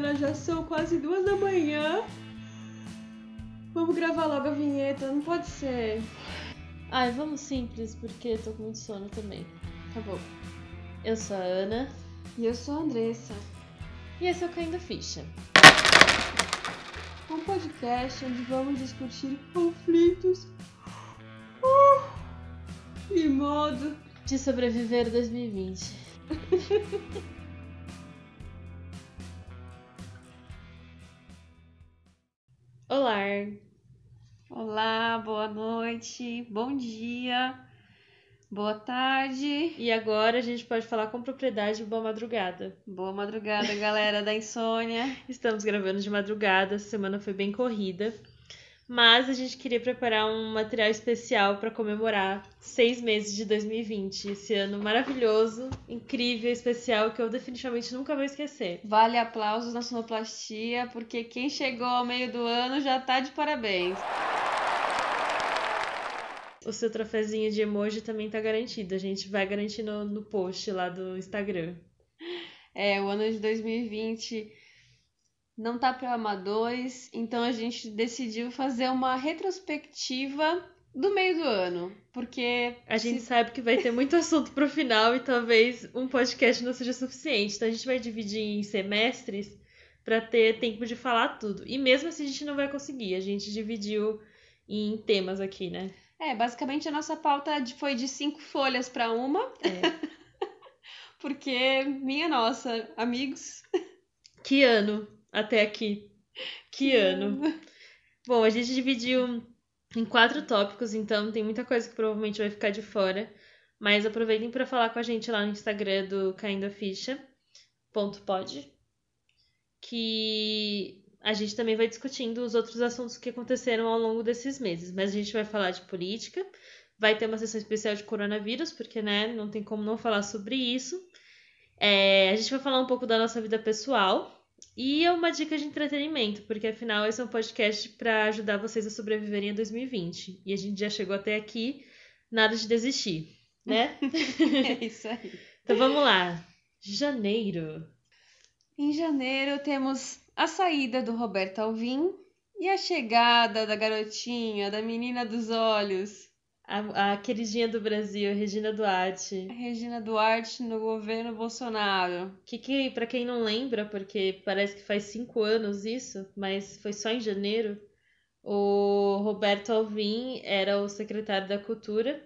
Mariana, já são quase duas da manhã. Vamos gravar logo a vinheta, não pode ser. Ai, vamos simples, porque tô com muito sono também. Tá bom. Eu sou a Ana. E eu sou a Andressa. E esse é o Caindo Ficha. Um podcast onde vamos discutir conflitos uh, e modo de sobreviver 2020. Olá! Olá, boa noite, bom dia, boa tarde. E agora a gente pode falar com propriedade boa madrugada. Boa madrugada, galera da insônia. Estamos gravando de madrugada, essa semana foi bem corrida. Mas a gente queria preparar um material especial para comemorar seis meses de 2020. Esse ano maravilhoso, incrível, especial, que eu definitivamente nunca vou esquecer. Vale aplausos na sonoplastia, porque quem chegou ao meio do ano já tá de parabéns. O seu trofézinho de emoji também tá garantido. A gente vai garantir no, no post lá do Instagram. É, o ano de 2020 não tá para amadores, então a gente decidiu fazer uma retrospectiva do meio do ano, porque a gente sabe que vai ter muito assunto pro final e talvez um podcast não seja suficiente. Então a gente vai dividir em semestres para ter tempo de falar tudo. E mesmo assim a gente não vai conseguir. A gente dividiu em temas aqui, né? É, basicamente a nossa pauta foi de cinco folhas para uma. É. porque, minha nossa, amigos. Que ano! Até aqui. Que ano. Bom, a gente dividiu em quatro tópicos, então tem muita coisa que provavelmente vai ficar de fora. Mas aproveitem para falar com a gente lá no Instagram do Caindo a Ficha, ponto pod, que a gente também vai discutindo os outros assuntos que aconteceram ao longo desses meses. Mas a gente vai falar de política, vai ter uma sessão especial de coronavírus, porque né, não tem como não falar sobre isso. É, a gente vai falar um pouco da nossa vida pessoal, e é uma dica de entretenimento, porque afinal esse é um podcast para ajudar vocês a sobreviverem a 2020. E a gente já chegou até aqui, nada de desistir, né? é isso aí. Então vamos lá. Janeiro. Em janeiro temos a saída do Roberto Alvim e a chegada da garotinha, da menina dos olhos, a, a queridinha do Brasil, Regina Duarte. Regina Duarte no governo Bolsonaro. Que, que para quem não lembra, porque parece que faz cinco anos isso, mas foi só em janeiro, o Roberto Alvim era o secretário da Cultura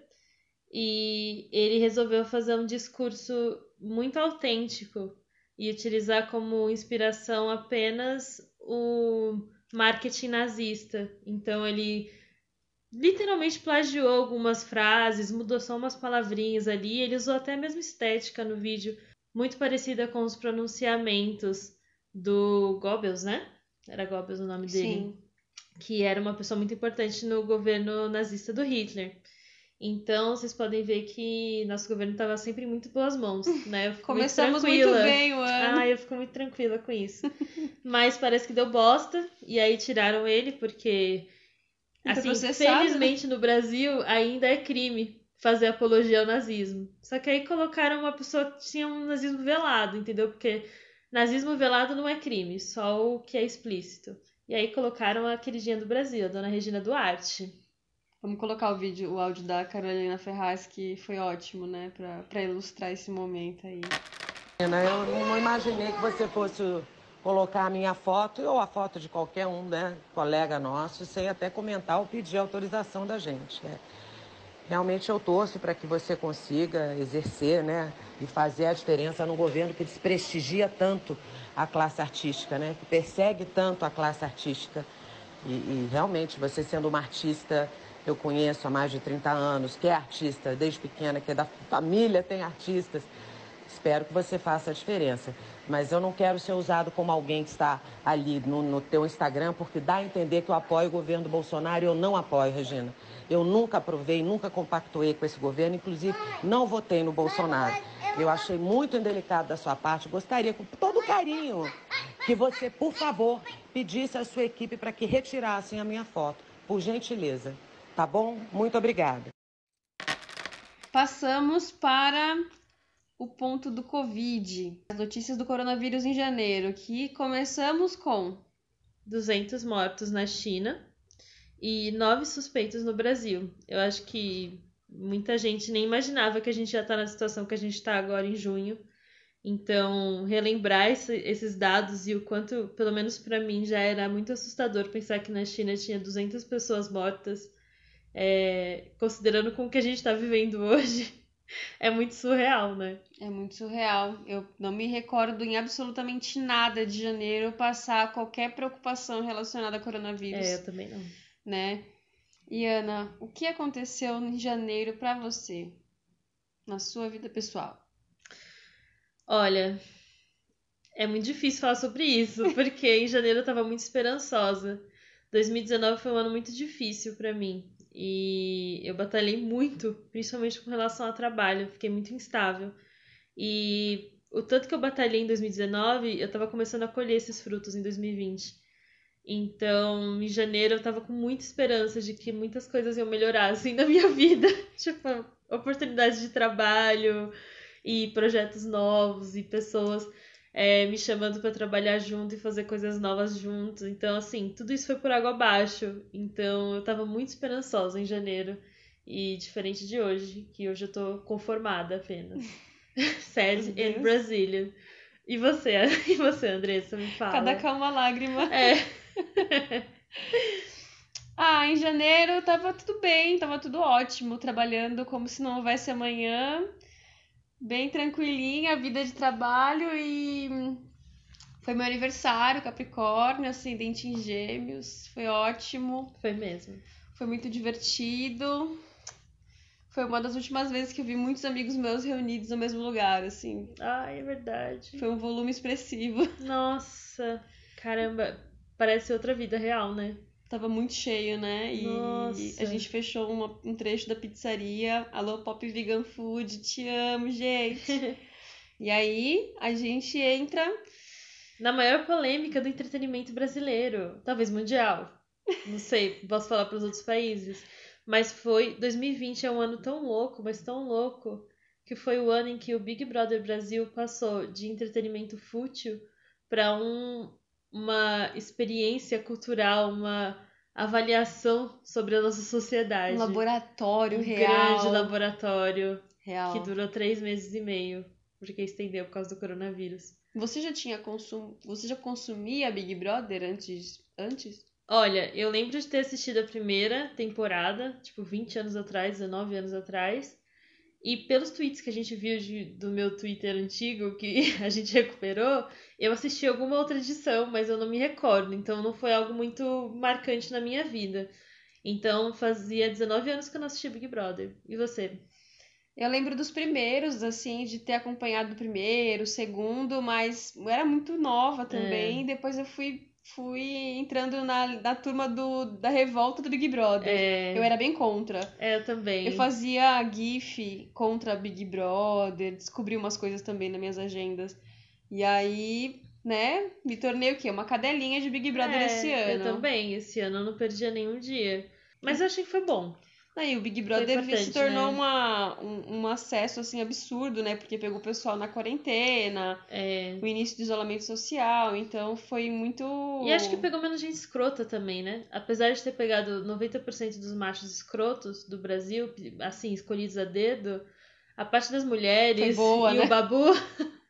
e ele resolveu fazer um discurso muito autêntico e utilizar como inspiração apenas o marketing nazista. Então ele literalmente plagiou algumas frases, mudou só umas palavrinhas ali. Ele usou até a mesma estética no vídeo, muito parecida com os pronunciamentos do Goebbels, né? Era Goebbels o nome dele. Sim. Que era uma pessoa muito importante no governo nazista do Hitler. Então, vocês podem ver que nosso governo estava sempre em muito boas mãos, né? Começamos muito, muito, bem o ano. Ah, eu fico muito tranquila com isso. Mas parece que deu bosta, e aí tiraram ele, porque Assim, né? felizmente no Brasil ainda é crime fazer apologia ao nazismo. Só que aí colocaram uma pessoa que tinha um nazismo velado, entendeu? Porque nazismo velado não é crime, só o que é explícito. E aí colocaram a queridinha do Brasil, a dona Regina Duarte. Vamos colocar o vídeo, o áudio da Carolina Ferraz, que foi ótimo, né, pra, pra ilustrar esse momento aí. Eu não imaginei que você fosse colocar a minha foto ou a foto de qualquer um, né, colega nosso, sem até comentar ou pedir autorização da gente. Né? Realmente eu torço para que você consiga exercer, né, e fazer a diferença no governo que desprestigia tanto a classe artística, né, que persegue tanto a classe artística. E, e realmente você sendo uma artista eu conheço há mais de 30 anos, que é artista desde pequena, que é da família, tem artistas. Espero que você faça a diferença mas eu não quero ser usado como alguém que está ali no, no teu Instagram, porque dá a entender que eu apoio o governo Bolsonaro e eu não apoio, Regina. Eu nunca aprovei, nunca compactuei com esse governo, inclusive não votei no Bolsonaro. Eu achei muito indelicado da sua parte, gostaria, com todo carinho, que você, por favor, pedisse à sua equipe para que retirassem a minha foto, por gentileza. Tá bom? Muito obrigada. Passamos para o ponto do Covid, as notícias do coronavírus em janeiro, que começamos com 200 mortos na China e nove suspeitos no Brasil. Eu acho que muita gente nem imaginava que a gente já está na situação que a gente está agora em junho. Então, relembrar esse, esses dados e o quanto, pelo menos para mim, já era muito assustador pensar que na China tinha 200 pessoas mortas, é, considerando com o que a gente está vivendo hoje, é muito surreal, né? É muito surreal. Eu não me recordo em absolutamente nada de janeiro passar qualquer preocupação relacionada a coronavírus. É, eu também não. Né? E Ana, o que aconteceu em janeiro para você? Na sua vida pessoal? Olha, é muito difícil falar sobre isso, porque em janeiro eu estava muito esperançosa. 2019 foi um ano muito difícil para mim e eu batalhei muito, principalmente com relação ao trabalho, fiquei muito instável. E o tanto que eu batalhei em 2019, eu estava começando a colher esses frutos em 2020. Então, em janeiro eu estava com muita esperança de que muitas coisas iam melhorar assim na minha vida, tipo, oportunidades de trabalho, e projetos novos e pessoas é, me chamando para trabalhar junto e fazer coisas novas juntos. Então, assim, tudo isso foi por água abaixo. Então, eu estava muito esperançosa em janeiro. E diferente de hoje, que hoje eu tô conformada apenas. Sad in Brazilian. E você, e você, Andressa, me fala. Cada calma lágrima. É. ah, em janeiro tava tudo bem, tava tudo ótimo, trabalhando como se não houvesse amanhã bem tranquilinha a vida de trabalho e foi meu aniversário, Capricórnio, ascendente em Gêmeos, foi ótimo. Foi mesmo. Foi muito divertido. Foi uma das últimas vezes que eu vi muitos amigos meus reunidos no mesmo lugar, assim. Ai, é verdade. Foi um volume expressivo. Nossa, caramba, parece outra vida real, né? Tava muito cheio, né? E Nossa. a gente fechou uma, um trecho da pizzaria. Alô, Pop Vegan Food, te amo, gente. e aí a gente entra na maior polêmica do entretenimento brasileiro, talvez mundial. Não sei, posso falar para os outros países. Mas foi 2020 é um ano tão louco, mas tão louco, que foi o ano em que o Big Brother Brasil passou de entretenimento fútil para um uma experiência cultural, uma avaliação sobre a nossa sociedade. Um laboratório um real. grande laboratório real. que durou três meses e meio, porque estendeu por causa do coronavírus. Você já tinha consum... Você já consumia Big Brother antes? Antes? Olha, eu lembro de ter assistido a primeira temporada, tipo 20 anos atrás, 19 anos atrás. E pelos tweets que a gente viu de, do meu Twitter antigo, que a gente recuperou, eu assisti alguma outra edição, mas eu não me recordo. Então não foi algo muito marcante na minha vida. Então fazia 19 anos que eu não assisti Big Brother. E você? Eu lembro dos primeiros, assim, de ter acompanhado o primeiro, o segundo, mas eu era muito nova também. É. Depois eu fui fui entrando na, na turma do, da revolta do Big Brother. É... Eu era bem contra. É, eu também. Eu fazia GIF contra Big Brother, descobri umas coisas também nas minhas agendas. E aí, né, me tornei o quê? Uma cadelinha de Big Brother é, esse ano. Eu também, esse ano eu não perdia nenhum dia. Mas eu achei que foi bom. Aí o Big Brother se tornou né? uma, um, um, acesso assim absurdo, né? Porque pegou o pessoal na quarentena, é. o início do isolamento social, então foi muito. E acho que pegou menos gente escrota também, né? Apesar de ter pegado 90% dos machos escrotos do Brasil, assim, escolhidos a dedo, a parte das mulheres boa, e né? o babu.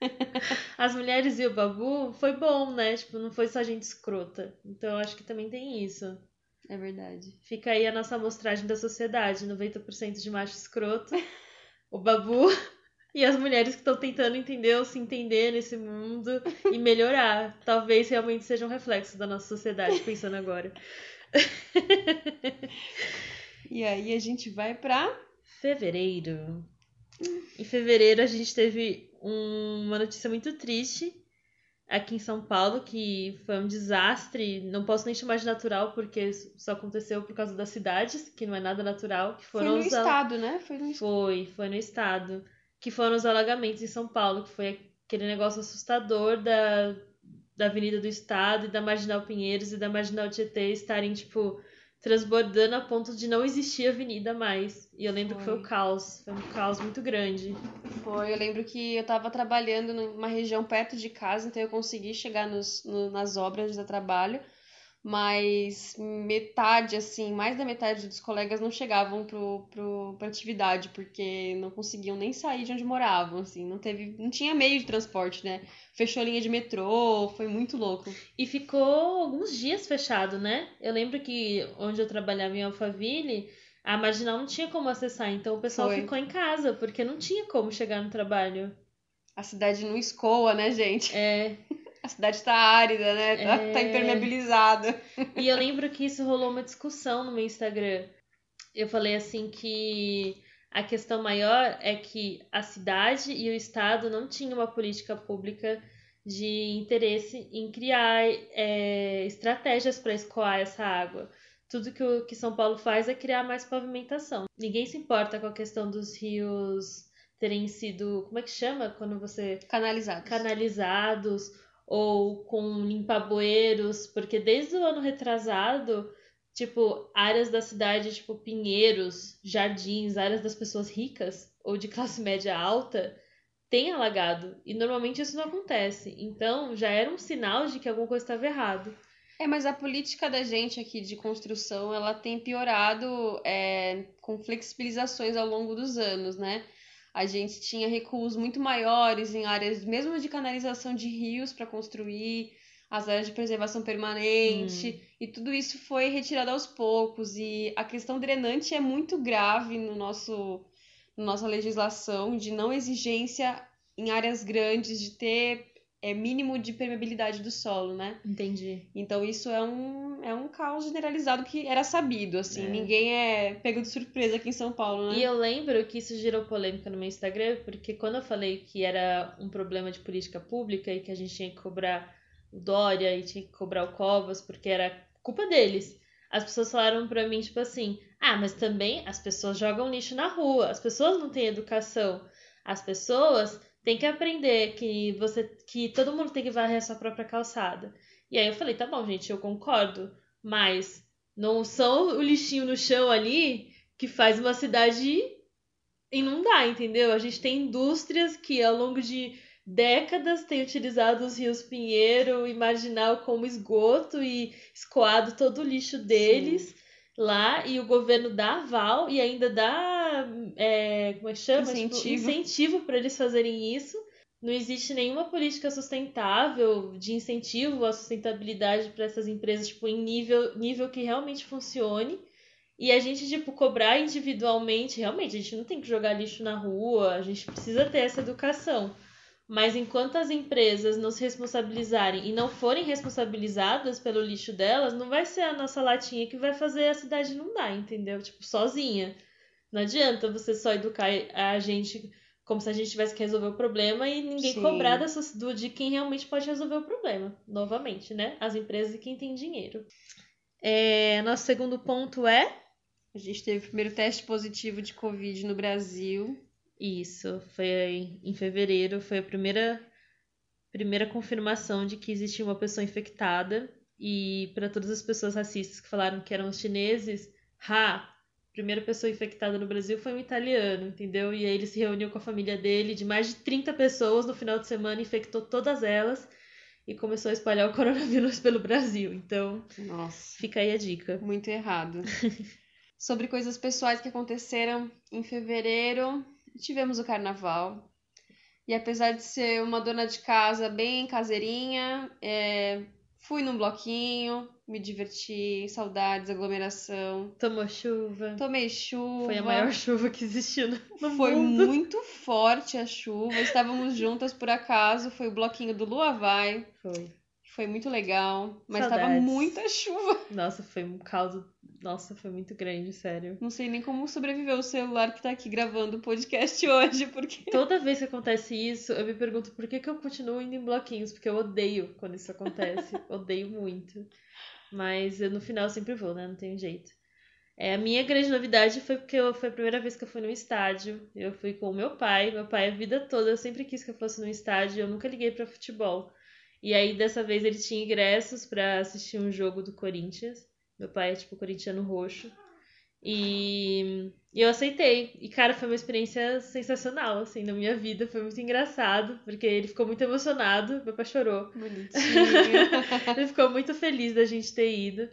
As mulheres e o babu foi bom, né? Tipo, não foi só gente escrota. Então acho que também tem isso. É verdade. Fica aí a nossa amostragem da sociedade: 90% de macho escroto, o babu e as mulheres que estão tentando entender ou se entender nesse mundo e melhorar. Talvez realmente seja um reflexo da nossa sociedade, pensando agora. e aí a gente vai para fevereiro. Em fevereiro a gente teve uma notícia muito triste aqui em São Paulo, que foi um desastre. Não posso nem chamar de natural, porque só aconteceu por causa das cidades, que não é nada natural. Que foram foi no estado, né? Foi, no... foi, foi no estado. Que foram os alagamentos em São Paulo, que foi aquele negócio assustador da, da Avenida do Estado e da Marginal Pinheiros e da Marginal Tietê estarem, tipo, transbordando a ponto de não existir avenida mais. E eu lembro Foi. que foi o caos. Foi um caos muito grande. Foi, eu lembro que eu tava trabalhando numa região perto de casa, então eu consegui chegar nos, no- nas obras de trabalho, mas metade, assim, mais da metade dos colegas não chegavam pro, pro, pra atividade, porque não conseguiam nem sair de onde moravam, assim, não teve, não tinha meio de transporte, né? Fechou a linha de metrô, foi muito louco. E ficou alguns dias fechado, né? Eu lembro que onde eu trabalhava em Alphaville, a Marginal não tinha como acessar, então o pessoal Foi. ficou em casa, porque não tinha como chegar no trabalho. A cidade não escoa, né, gente? É, A cidade tá árida, né? Tá, É. tá impermeabilizada. E eu lembro que isso rolou uma discussão no meu Instagram. Eu falei assim que a questão maior é que a cidade e o estado não tinham uma política pública de interesse em criar é, estratégias para escoar essa água. Tudo que, o, que São Paulo faz é criar mais pavimentação. Ninguém se importa com a questão dos rios terem sido. Como é que chama? Quando você Canalizados. canalizados ou com limpa-bueiros, porque desde o ano retrasado, tipo, áreas da cidade, tipo Pinheiros, Jardins, áreas das pessoas ricas ou de classe média alta, tem alagado. E normalmente isso não acontece. Então já era um sinal de que alguma coisa estava errado. É, mas a política da gente aqui de construção, ela tem piorado é, com flexibilizações ao longo dos anos, né? A gente tinha recuos muito maiores em áreas, mesmo de canalização de rios para construir, as áreas de preservação permanente, e tudo isso foi retirado aos poucos. E a questão drenante é muito grave no nosso, na nossa legislação de não exigência em áreas grandes de ter é, mínimo de permeabilidade do solo, né? Entendi. Então isso é um, é um caos generalizado que era sabido, assim. É. Ninguém é pego de surpresa aqui em São Paulo, né? E eu lembro que isso gerou polêmica no meu Instagram, porque quando eu falei que era um problema de política pública e que a gente tinha que cobrar o Dória e tinha que cobrar o Covas, porque era culpa deles. As pessoas falaram pra mim, tipo assim: ah, mas também as pessoas jogam lixo na rua, as pessoas não têm educação, as pessoas têm que aprender que você que todo mundo tem que varrer a sua própria calçada. E aí eu falei: tá bom, gente, eu concordo, mas não são o lixinho no chão ali que faz uma cidade inundar, entendeu? A gente tem indústrias que ao longo de décadas têm utilizado os rios Pinheiro e Marginal como esgoto e escoado todo o lixo deles lá e o governo dá aval e ainda dá é, como é que chama? Tipo, Incentivo. incentivo para eles fazerem isso. Não existe nenhuma política sustentável de incentivo à sustentabilidade para essas empresas, tipo, em nível, nível que realmente funcione. E a gente, tipo, cobrar individualmente, realmente, a gente não tem que jogar lixo na rua, a gente precisa ter essa educação. Mas enquanto as empresas não se responsabilizarem e não forem responsabilizadas pelo lixo delas, não vai ser a nossa latinha que vai fazer a cidade inundar, entendeu? Tipo, sozinha. Não adianta você só educar a gente como se a gente tivesse que resolver o problema e ninguém Sim. cobrar dessas, do, de quem realmente pode resolver o problema. Novamente, né? As empresas e quem tem dinheiro. É, nosso segundo ponto é A gente teve o primeiro teste positivo de Covid no Brasil. Isso, foi em fevereiro, foi a primeira primeira confirmação de que existia uma pessoa infectada e para todas as pessoas racistas que falaram que eram os chineses, ha, primeira pessoa infectada no Brasil foi um italiano, entendeu? E aí ele se reuniu com a família dele, de mais de 30 pessoas no final de semana, infectou todas elas e começou a espalhar o coronavírus pelo Brasil. Então, Nossa, fica aí a dica. muito errado. Sobre coisas pessoais que aconteceram em fevereiro, tivemos o carnaval. E apesar de ser uma dona de casa bem caseirinha, é, fui num bloquinho, me diverti, saudades, aglomeração. Tomou chuva. Tomei chuva. Foi a maior chuva que existiu no Foi mundo. muito forte a chuva. Estávamos juntas por acaso. Foi o bloquinho do Lua Vai. Foi. Foi muito legal. Mas estava Saudades. muita chuva. Nossa, foi um caos. Nossa, foi muito grande, sério. Não sei nem como sobreviveu o celular que tá aqui gravando o podcast hoje, porque. Toda vez que acontece isso, eu me pergunto por que, que eu continuo indo em bloquinhos, porque eu odeio quando isso acontece. odeio muito. Mas eu, no final eu sempre vou, né? Não tem jeito. É, a minha grande novidade foi porque eu, foi a primeira vez que eu fui num estádio. Eu fui com o meu pai. Meu pai, a vida toda, eu sempre quis que eu fosse num estádio. Eu nunca liguei pra futebol. E aí, dessa vez, ele tinha ingressos pra assistir um jogo do Corinthians. Meu pai é, tipo, corintiano roxo. E, e eu aceitei. E, cara, foi uma experiência sensacional, assim, na minha vida. Foi muito engraçado, porque ele ficou muito emocionado. Meu pai chorou. Bonitinho. ele ficou muito feliz da gente ter ido.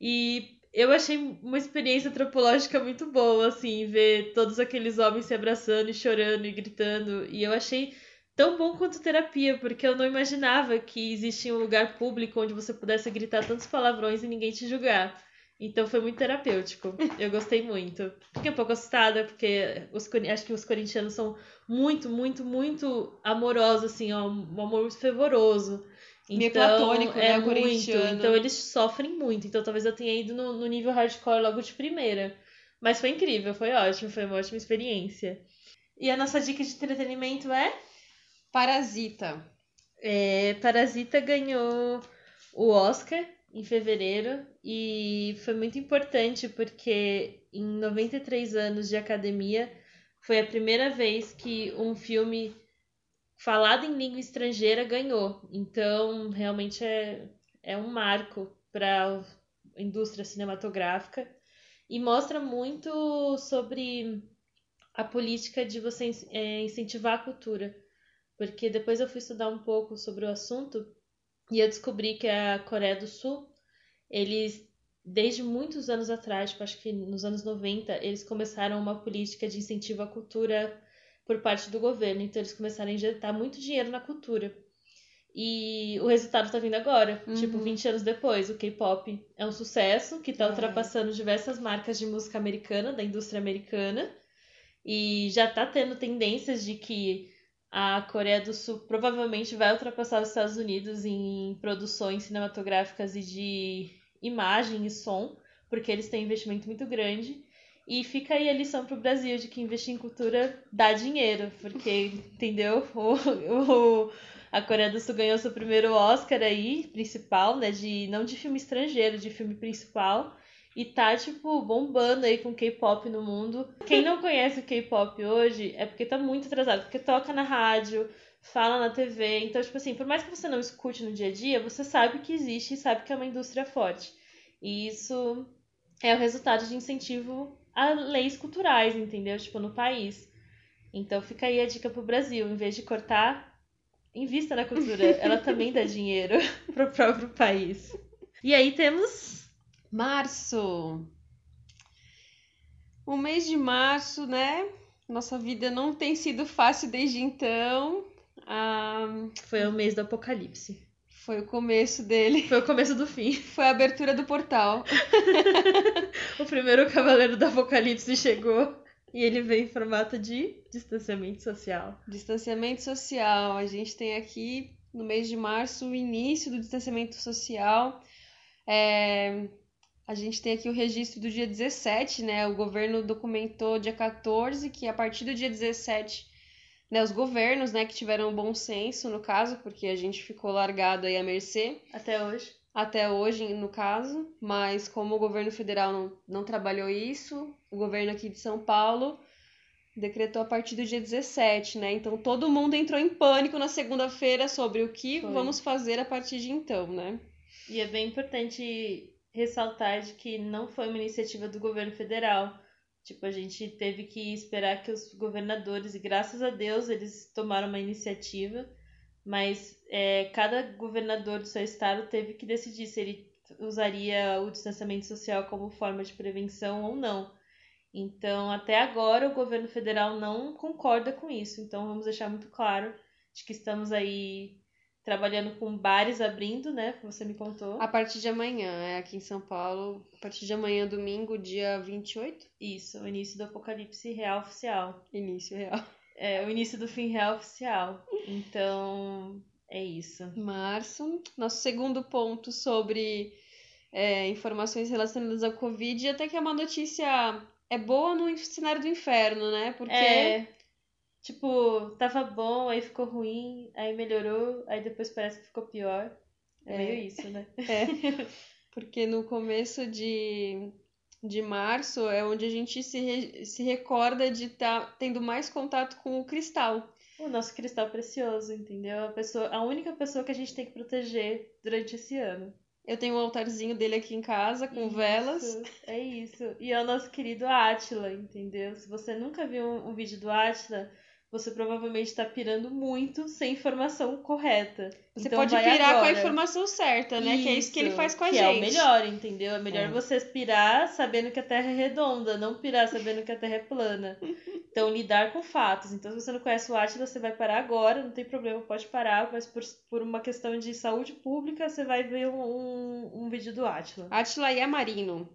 E eu achei uma experiência antropológica muito boa, assim, ver todos aqueles homens se abraçando e chorando e gritando. E eu achei tão bom quanto terapia, porque eu não imaginava que existia um lugar público onde você pudesse gritar tantos palavrões e ninguém te julgar. Então foi muito terapêutico. Eu gostei muito. Fiquei um pouco assustada, porque os, acho que os corintianos são muito, muito, muito amorosos, assim, ó, um amor muito fervoroso. Meio Então, platônico, né, é o muito. Então eles sofrem muito. Então talvez eu tenha ido no, no nível hardcore logo de primeira. Mas foi incrível, foi ótimo, foi uma ótima experiência. E a nossa dica de entretenimento é? Parasita. É, Parasita ganhou o Oscar em fevereiro e foi muito importante porque em 93 anos de academia foi a primeira vez que um filme falado em língua estrangeira ganhou. Então, realmente é, é um marco para a indústria cinematográfica e mostra muito sobre a política de você é, incentivar a cultura. Porque depois eu fui estudar um pouco sobre o assunto e eu descobri que a Coreia do Sul, eles, desde muitos anos atrás, tipo, acho que nos anos 90, eles começaram uma política de incentivo à cultura por parte do governo. Então, eles começaram a injetar muito dinheiro na cultura. E o resultado tá vindo agora, Uhum. tipo, 20 anos depois. O K-pop é um sucesso que tá É. ultrapassando diversas marcas de música americana, da indústria americana. E já tá tendo tendências de que a Coreia do Sul provavelmente vai ultrapassar os Estados Unidos em produções cinematográficas e de imagem e som, porque eles têm um investimento muito grande. E fica aí a lição pro Brasil de que investir em cultura dá dinheiro, porque, entendeu? O, o- a Coreia do Sul ganhou seu primeiro Oscar aí, principal, né? De, não de filme estrangeiro, de filme principal. E tá, tipo, bombando aí com K-pop no mundo. Quem não conhece o K-pop hoje é porque tá muito atrasado, porque toca na rádio, fala na TV. Então, tipo assim, por mais que você não escute no dia a dia, você sabe que existe e sabe que é uma indústria forte. E isso é o resultado de incentivo a leis culturais, entendeu? Tipo, no país. Então fica aí a dica pro Brasil, em vez de cortar, invista na cultura. Ela também dá dinheiro pro próprio país. E aí temos Março. O mês de março, né? Nossa vida não tem sido fácil desde então. Ah, foi o mês do apocalipse. foi o começo dele. Foi o começo do fim. Foi a abertura do portal. O primeiro cavaleiro do apocalipse chegou e ele veio em formato de distanciamento social. Distanciamento social. A gente tem aqui no mês de março o início do distanciamento social. É, A gente tem aqui o registro do dia 17, né? O governo documentou dia 14 que a partir do dia 17, né, os governos, né, que tiveram bom senso no caso, porque a gente ficou largado aí à mercê Até hoje. até hoje, no caso, mas como o governo federal não, não trabalhou isso, o governo aqui de São Paulo decretou a partir do dia 17, né? Então todo mundo entrou em pânico na segunda-feira sobre o que Foi. vamos fazer a partir de então, né? E é bem importante ressaltar de que não foi uma iniciativa do governo federal. Tipo, a gente teve que esperar que os governadores, e graças a Deus eles tomaram uma iniciativa, mas é, cada governador do seu estado teve que decidir se ele usaria o distanciamento social como forma de prevenção ou não. Então, até agora, o governo federal não concorda com isso. Então, vamos deixar muito claro de que estamos aí trabalhando com bares abrindo, né? Você me contou. A partir de amanhã, é aqui em São Paulo, a partir de amanhã, domingo, dia 28, Isso, o início do apocalipse real oficial. início real. É, o início do fim real oficial. Então, é isso. Março. Nosso segundo ponto sobre é, informações relacionadas ao Covid, até que é uma notícia é boa no cenário do inferno, né? Porque É, tipo, tava bom, aí ficou ruim, aí melhorou, aí depois parece que ficou pior. É, É. meio isso, né? É, porque no começo de, de março é onde a gente se, re- se recorda de estar tendo mais contato com o cristal. O nosso cristal precioso, entendeu? A pessoa, a única pessoa que a gente tem que proteger durante esse ano. Eu tenho um altarzinho dele aqui em casa com Isso, velas. É isso. E é o nosso querido Átila, entendeu? Se você nunca viu um, um vídeo do Átila, você provavelmente está pirando muito sem informação correta. Você Então pode pirar com a agora. informação certa, né? que é isso que ele faz com a que gente. é o melhor, entendeu? É melhor É. você pirar sabendo que a Terra é redonda, não pirar sabendo que a Terra é plana. Então, lidar com fatos. Então, se você não conhece o Átila, você vai parar agora, não tem problema, pode parar, mas por, por uma questão de saúde pública, você vai ver um, um, um vídeo do Átila. Atila e Marino.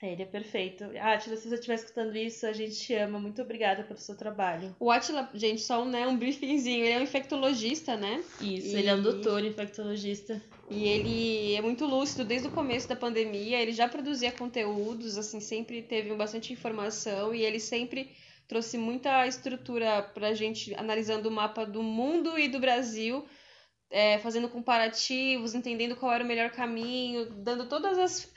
É, ele é perfeito. Átila, se você estiver escutando isso, a gente te ama. Muito obrigada pelo seu trabalho. O Atila, gente, só um, né, um briefingzinho. Ele é um infectologista, né? Isso, E- ele é um doutor infectologista. E ele é muito lúcido desde o começo da pandemia. Ele já produzia conteúdos, assim, sempre teve bastante informação e ele sempre trouxe muita estrutura pra gente analisando o mapa do mundo e do Brasil, é, fazendo comparativos, entendendo qual era o melhor caminho, dando todas as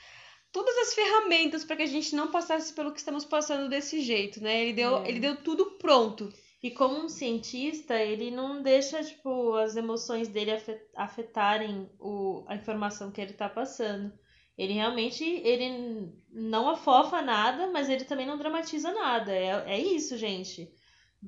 todas as ferramentas para que a gente não passasse pelo que estamos passando desse jeito, né? Ele deu, É. ele deu tudo pronto. E como um cientista, ele não deixa, tipo, as emoções dele afe- afetarem o, a informação que ele tá passando. Ele realmente, ele não afofa nada, mas ele também não dramatiza nada. É, é isso, gente.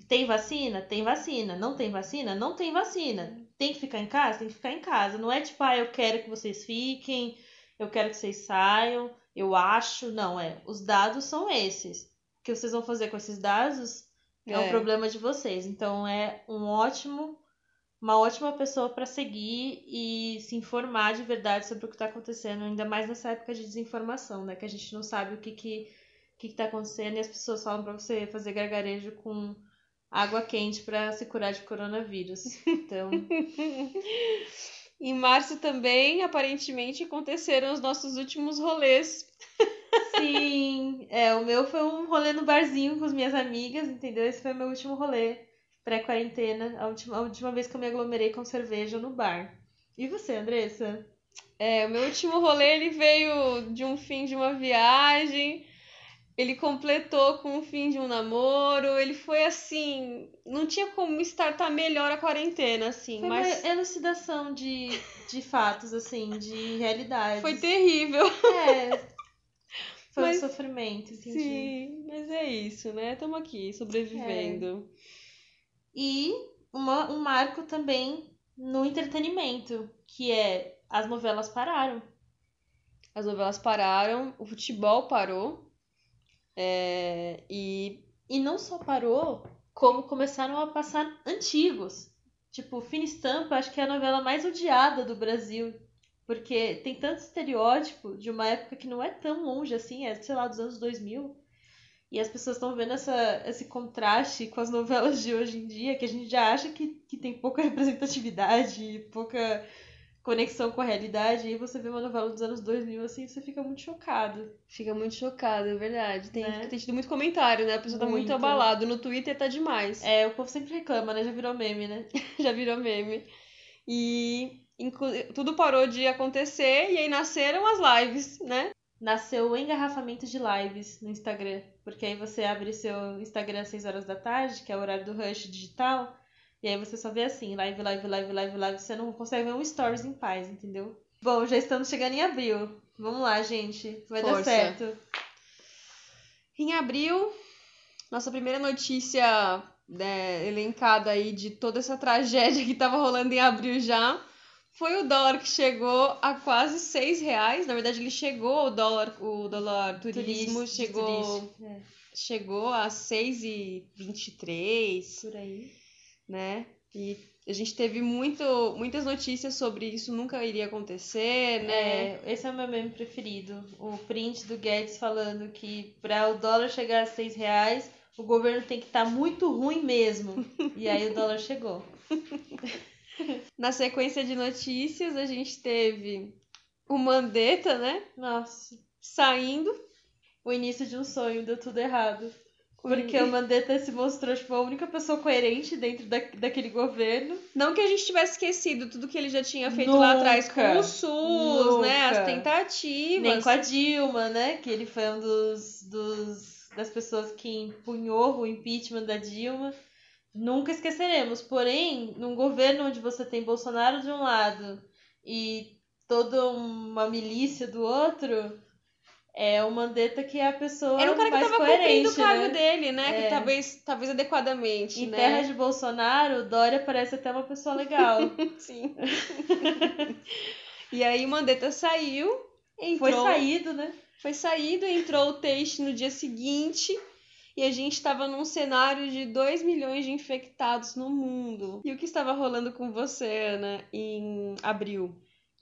Tem vacina? Tem vacina. Não tem vacina? Não tem vacina. Tem que ficar em casa? Tem que ficar em casa. Não é tipo, ah, eu quero que vocês fiquem, eu quero que vocês saiam, eu acho. Não, é. Os dados são esses. O que vocês vão fazer com esses dados é, um É. problema de vocês. Então é um ótimo, uma ótima pessoa para seguir e se informar de verdade sobre o que está acontecendo, ainda mais nessa época de desinformação, né? Que a gente não sabe o que que, que, que tá acontecendo e as pessoas falam para você fazer gargarejo com água quente para se curar de coronavírus. Então, Em março também, aparentemente, aconteceram os nossos últimos rolês. sim, é, o meu foi um rolê no barzinho com as minhas amigas, entendeu? Esse foi o meu último rolê pré-quarentena, a última, a última vez que eu me aglomerei com cerveja no bar. E você, Andressa? É, o meu último rolê ele veio de um fim de uma viagem, ele completou com o fim de um namoro, ele foi assim, não tinha como startar melhor a quarentena, assim, Foi mas uma elucidação de, de fatos, assim, de realidades. foi terrível. É. Foi Mas- um sofrimento, entendi. Sim, mas é isso, né? Estamos aqui, sobrevivendo. E uma, um marco também no entretenimento, que é as novelas pararam. As novelas pararam, o futebol parou, é, e E não só parou, como começaram a passar antigos. Tipo, Fina Estampa, acho que é a novela mais odiada do Brasil. Porque tem tanto estereótipo de uma época que não é tão longe assim, é, sei lá, dos anos 2000. E as pessoas estão vendo essa, esse contraste com as novelas de hoje em dia, que a gente já acha que, que tem pouca representatividade, pouca conexão com a realidade. E você vê uma novela dos anos 2000 assim, você fica muito chocado. fica muito chocada, é verdade. Tem, Né? tem tido muito comentário, né? A pessoa tá muito Muito. abalado. No Twitter tá demais. É, o povo sempre reclama, né? Já virou meme, né? já virou meme. E tudo parou de acontecer e aí nasceram as lives, né? nasceu o engarrafamento de lives no Instagram. Porque aí você abre seu Instagram às 6 horas da tarde, que é o horário do rush digital, e aí você só vê assim, live, live, live, live, live, você não consegue ver um stories em paz, entendeu? Bom, já estamos chegando em abril. Vamos lá, gente. Vai dar Força. certo. Em abril, nossa primeira notícia né, elencada aí de toda essa tragédia que tava rolando em abril já foi o dólar que chegou a quase seis reais. Na verdade, ele chegou, o dólar, o dólar turismo Turista- chegou, é, chegou a 6,23, por aí. Né? E a gente teve muito, muitas notícias sobre isso nunca iria acontecer, né? É, esse é o meu meme preferido. O print do Guedes falando que para o dólar chegar a 6 reais, o governo tem que estar muito ruim mesmo. E aí o dólar chegou. Na sequência de notícias, a gente teve o Mandetta, né? Nossa, Saindo. o início de um sonho deu tudo errado. Porque o Mandetta se mostrou tipo, a única pessoa coerente dentro da, daquele governo. Não que a gente tivesse esquecido tudo que ele já tinha feito Nunca. lá atrás com o SUS, né? Nunca. As tentativas. Nem com a Dilma, né? Que ele foi um dos, dos das pessoas que empunhou o impeachment da Dilma. Nunca esqueceremos. Porém, num governo onde você tem Bolsonaro de um lado e toda uma milícia do outro, é o Mandetta que é a pessoa Era um cara que mais tava coerente, cumprindo o cargo né? dele, né? É. Que talvez, talvez adequadamente, Em né? terra de Bolsonaro, Dória parece até uma pessoa legal. Sim. e aí Mandetta saiu, entrou... Foi saído, né? Foi saído, entrou o Teixe no dia seguinte e a gente estava num cenário de 2 milhões de infectados no mundo. E o que estava rolando com você, Ana, em abril?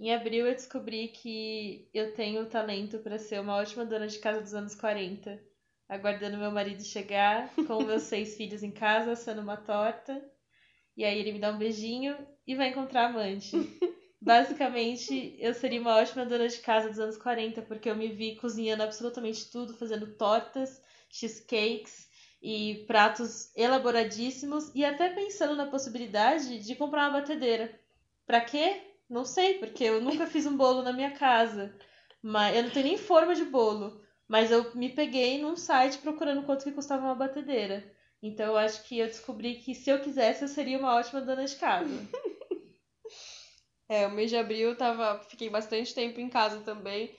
Em abril eu descobri que eu tenho talento para ser uma ótima dona de casa dos anos 40, aguardando meu marido chegar com meus seis filhos em casa, assando uma torta. E aí ele me dá um beijinho e vai encontrar a amante. Basicamente, eu seria uma ótima dona de casa dos anos 40, porque eu me vi cozinhando absolutamente tudo, fazendo tortas, cheesecakes e pratos elaboradíssimos e até pensando na possibilidade de comprar uma batedeira. Pra quê? Não sei, porque eu nunca fiz um bolo na minha casa. Mas eu não tenho nem forma de bolo. Mas eu me peguei num site procurando quanto que custava uma batedeira. Então eu acho que eu descobri que se eu quisesse, eu seria uma ótima dona de casa. É, o mês de abril eu tava, fiquei bastante tempo em casa também.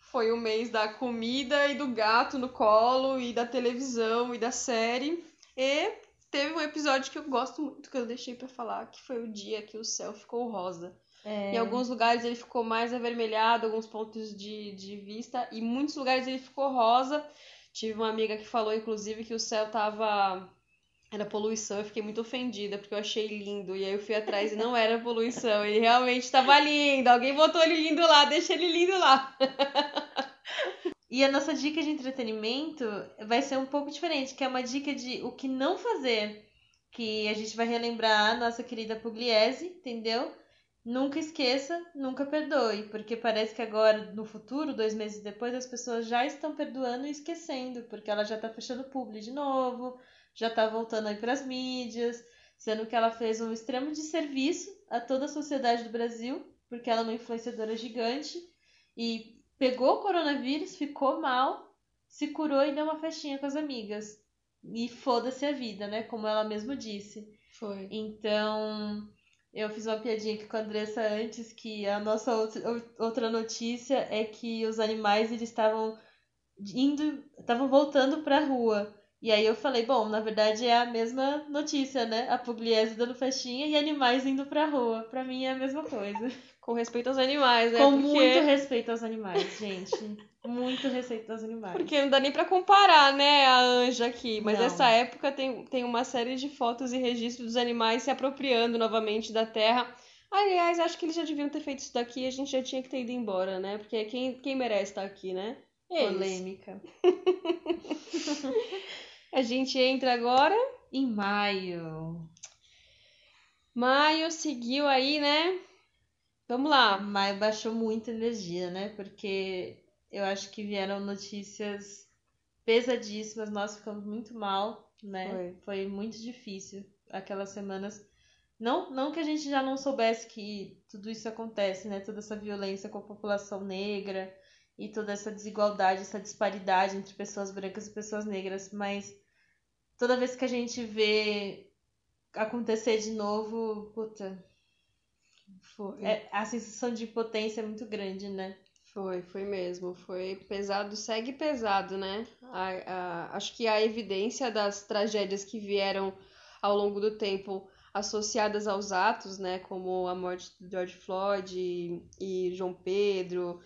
Foi o mês da comida e do gato no colo, e da televisão e da série. E teve um episódio que eu gosto muito, que eu deixei pra falar, que foi o dia que o céu ficou rosa. É, Em alguns lugares ele ficou mais avermelhado, alguns pontos de, de vista, e em muitos lugares ele ficou rosa. Tive uma amiga que falou, inclusive, que o céu tava. Era poluição, eu fiquei muito ofendida, porque eu achei lindo. E aí eu fui atrás e não era poluição, ele realmente estava lindo. Alguém botou ele lindo lá, deixa ele lindo lá. E a nossa dica de entretenimento vai ser um pouco diferente, que é uma dica de o que não fazer. Que a gente vai relembrar a nossa querida Pugliese, entendeu? Nunca esqueça, nunca perdoe, porque parece que agora, no futuro, dois meses depois, as pessoas já estão perdoando e esquecendo, porque ela já tá fechando publi de novo, já tá voltando aí pras mídias, sendo que ela fez um extremo desserviço a toda a sociedade do Brasil, porque ela é uma influenciadora gigante e pegou o coronavírus, ficou mal, se curou e deu uma festinha com as amigas. E foda-se a vida, né? Como ela mesma disse. Foi. Então, eu fiz uma piadinha aqui com a Andressa antes, que a nossa outra, notícia é que os animais eles estavam indo, estavam voltando pra rua. E aí eu falei, bom, na verdade é a mesma notícia, né? A Pugliese dando festinha e animais indo pra rua. Pra mim é a mesma coisa. Com respeito aos animais, né? Com porque... muito respeito aos animais, gente. Muito respeito aos animais. Porque não dá nem pra comparar, né, a Anja aqui. Mas Não. essa época tem, tem uma série de fotos e registros dos animais se apropriando novamente da terra. Aliás, acho que eles já deviam ter feito isso daqui e a gente já tinha que ter ido embora, né? Porque quem, quem merece estar aqui, né? Eles. Polêmica. A gente entra agora. Em maio. Maio seguiu aí, né? Vamos lá. Maio baixou muita energia, né? Porque eu acho que vieram notícias pesadíssimas, nós ficamos muito mal, né? Foi. Foi muito difícil aquelas semanas. Não, não que a gente já não soubesse que tudo isso acontece, né? Toda essa violência com a população negra e toda essa desigualdade, essa disparidade entre pessoas brancas e pessoas negras, mas toda vez que a gente vê acontecer de novo, puta, Foi. é, a sensação de impotência é muito grande, né? Foi, foi mesmo. Foi pesado, segue pesado, né? A- a- acho que a evidência das tragédias que vieram ao longo do tempo associadas aos atos, né? Como a morte do George Floyd e, e João Pedro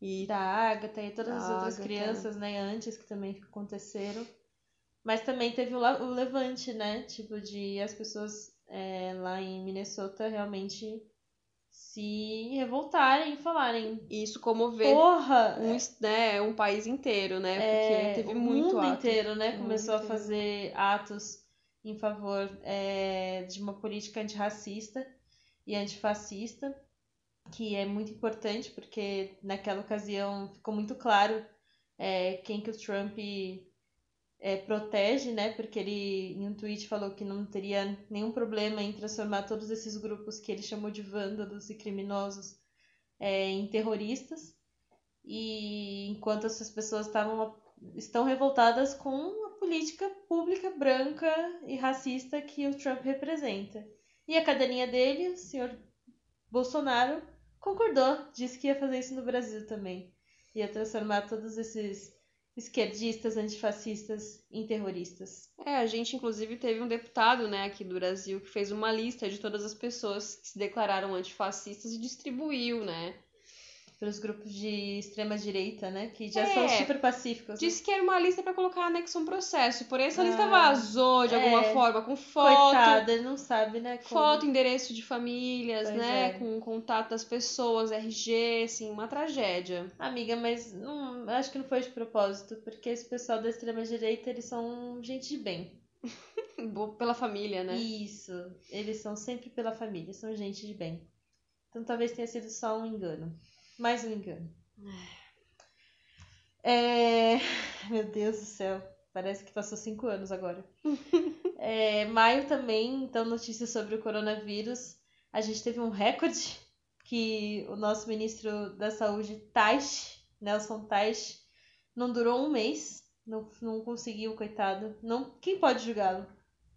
e Da Agatha e todas as outras Agatha. crianças, né, antes que também aconteceram. Mas também teve o, o levante, né? Tipo, de as pessoas é, lá em Minnesota realmente se revoltarem e falarem: isso comover Porra! um, né, um país inteiro, né? É, Porque teve o muito mundo ato. inteiro, né, começou a inteiro. fazer atos em favor é, de uma política antirracista e antifascista, que é muito importante porque naquela ocasião ficou muito claro é, quem que o Trump é, protege, né? Porque ele em um tweet falou que não teria nenhum problema em transformar todos esses grupos que ele chamou de vândalos e criminosos é, em terroristas. E enquanto essas pessoas estavam estão revoltadas com a política pública branca e racista que o Trump representa. E a cadelinha dele, o senhor Bolsonaro, concordou, disse que ia fazer isso no Brasil também. Ia transformar todos esses esquerdistas, antifascistas em terroristas. É, a gente inclusive teve um deputado, né, aqui do Brasil que fez uma lista de todas as pessoas que se declararam antifascistas e distribuiu, né? Para os grupos de extrema direita, né? Que já É, são super pacíficos. né? Disse que era uma lista pra colocar anexo a um processo, porém essa lista Ah, vazou de alguma é. forma, com foto, Coitada, ele não sabe, né? como- foto, endereço de famílias, Pois né, é. com contato das pessoas, RG, assim, uma tragédia. Amiga, mas não, acho que não foi de propósito, porque esse pessoal da extrema direita, eles são gente de bem. Pela família, né? Isso, eles são sempre pela família, são gente de bem. Então talvez tenha sido só um engano. Mais um engano. É... Meu Deus do céu, parece que passou cinco anos agora. É, maio também, então, notícias sobre o coronavírus. A gente teve um recorde que o nosso ministro da Saúde, Taish, Nelson Taish, não durou um mês. Não, não conseguiu, coitado. Não, quem pode julgá-lo?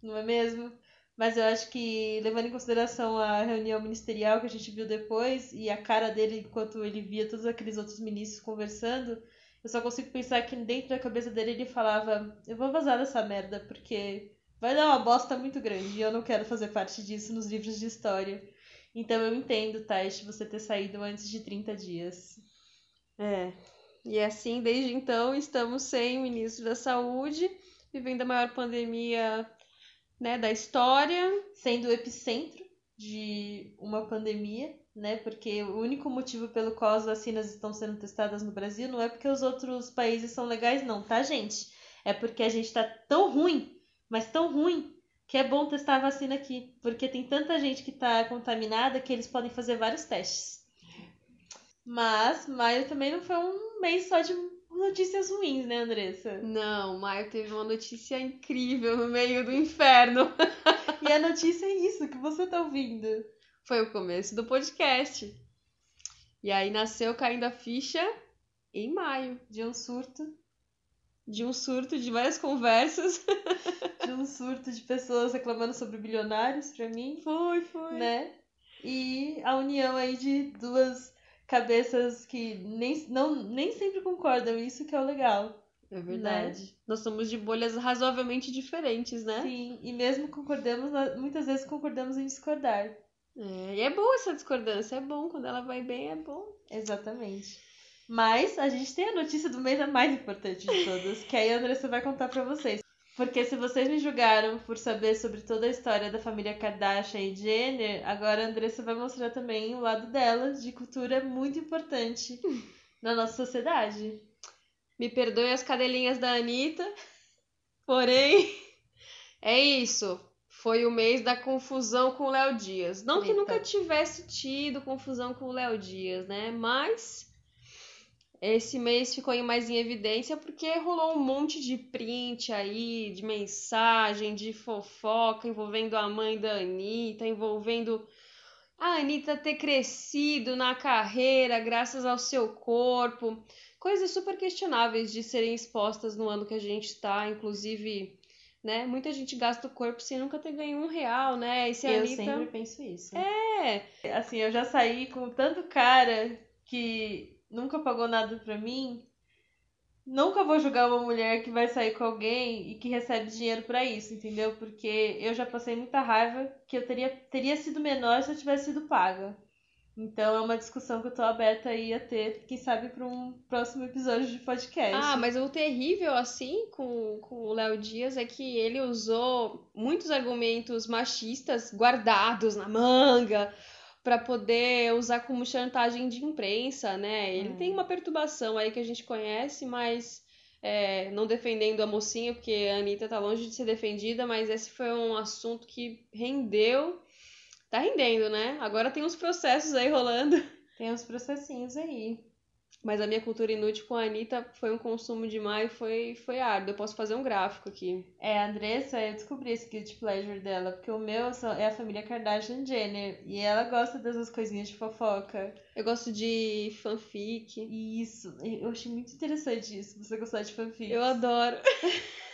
Não é mesmo? Mas eu acho que, levando em consideração a reunião ministerial que a gente viu depois e a cara dele enquanto ele via todos aqueles outros ministros conversando, eu só consigo pensar que dentro da cabeça dele ele falava: Eu vou vazar dessa merda porque vai dar uma bosta muito grande e eu não quero fazer parte disso nos livros de história. Então eu entendo, Taish, você ter saído antes de 30 dias. É. E assim, desde então, estamos sem ministro da Saúde, vivendo a maior pandemia, né, da história. Sendo o epicentro de uma pandemia, né? Porque o único motivo pelo qual as vacinas estão sendo testadas no Brasil não é porque os outros países são legais, não, tá, gente? É porque a gente tá tão ruim, mas tão ruim, que é bom testar a vacina aqui. Porque tem tanta gente que tá contaminada que eles podem fazer vários testes. Mas maio também não foi um mês só de notícias ruins, né, Andressa? Não, Maio teve uma notícia incrível no meio do inferno. E a notícia é isso que você tá ouvindo. Foi o começo do podcast. E aí nasceu caindo a ficha em maio, De um surto de um surto de várias conversas. de um surto de pessoas reclamando sobre bilionários pra mim, Foi, foi. né? E a união aí de duas cabeças que nem, não, nem sempre concordam, isso que é o legal. É verdade. Nós somos de bolhas razoavelmente diferentes, né? Sim, e mesmo concordamos, muitas vezes concordamos em discordar. É, e é boa essa discordância, é bom. Quando ela vai bem, é bom. Exatamente. Mas a gente tem a notícia do mês a mais importante de todas, que aí a Andressa vai contar pra vocês. Porque se vocês me julgaram por saber sobre toda a história da família Kardashian e Jenner, agora a Andressa vai mostrar também o lado dela, de cultura muito importante na nossa sociedade. Me perdoe as cadelinhas da Anitta. Porém, é isso. Foi o mês da confusão com o Léo Dias. Não que Eita. nunca tivesse tido confusão com o Léo Dias, né? Mas esse mês ficou mais em evidência porque rolou um monte de print aí, de mensagem, de fofoca envolvendo a mãe da Anitta, envolvendo a Anitta ter crescido na carreira graças ao seu corpo. Coisas super questionáveis de serem expostas no ano que a gente está, inclusive, né? Muita gente gasta o corpo sem nunca ter ganho um real, né? E se Eu Anitta... sempre penso isso. É, Assim, eu já saí com tanto cara que nunca pagou nada pra mim. Nunca vou julgar uma mulher que vai sair com alguém e que recebe dinheiro pra isso, entendeu? Porque eu já passei muita raiva que eu teria, teria sido menor se eu tivesse sido paga. Então é uma discussão que eu tô aberta aí a ter, quem sabe, pra um próximo episódio de podcast. Ah, mas o terrível, assim, com, com o Léo Dias é que ele usou muitos argumentos machistas guardados na manga pra poder usar como chantagem de imprensa, né? Ele Hum. tem uma perturbação aí que a gente conhece, mas é, não defendendo a mocinha, porque a Anitta tá longe de ser defendida, mas esse foi um assunto que rendeu. Tá rendendo, né? Agora tem uns processos aí rolando. Tem uns processinhos aí. Mas a minha cultura inútil com a Anitta foi um consumo demais, foi, foi árduo. Eu posso fazer um gráfico aqui. É, a Andressa, eu descobri esse guilty pleasure dela, porque o meu é a família Kardashian Jenner, e ela gosta dessas coisinhas de fofoca. Eu gosto de fanfic. Isso, eu achei muito interessante isso, você gostar de fanfic. Eu adoro.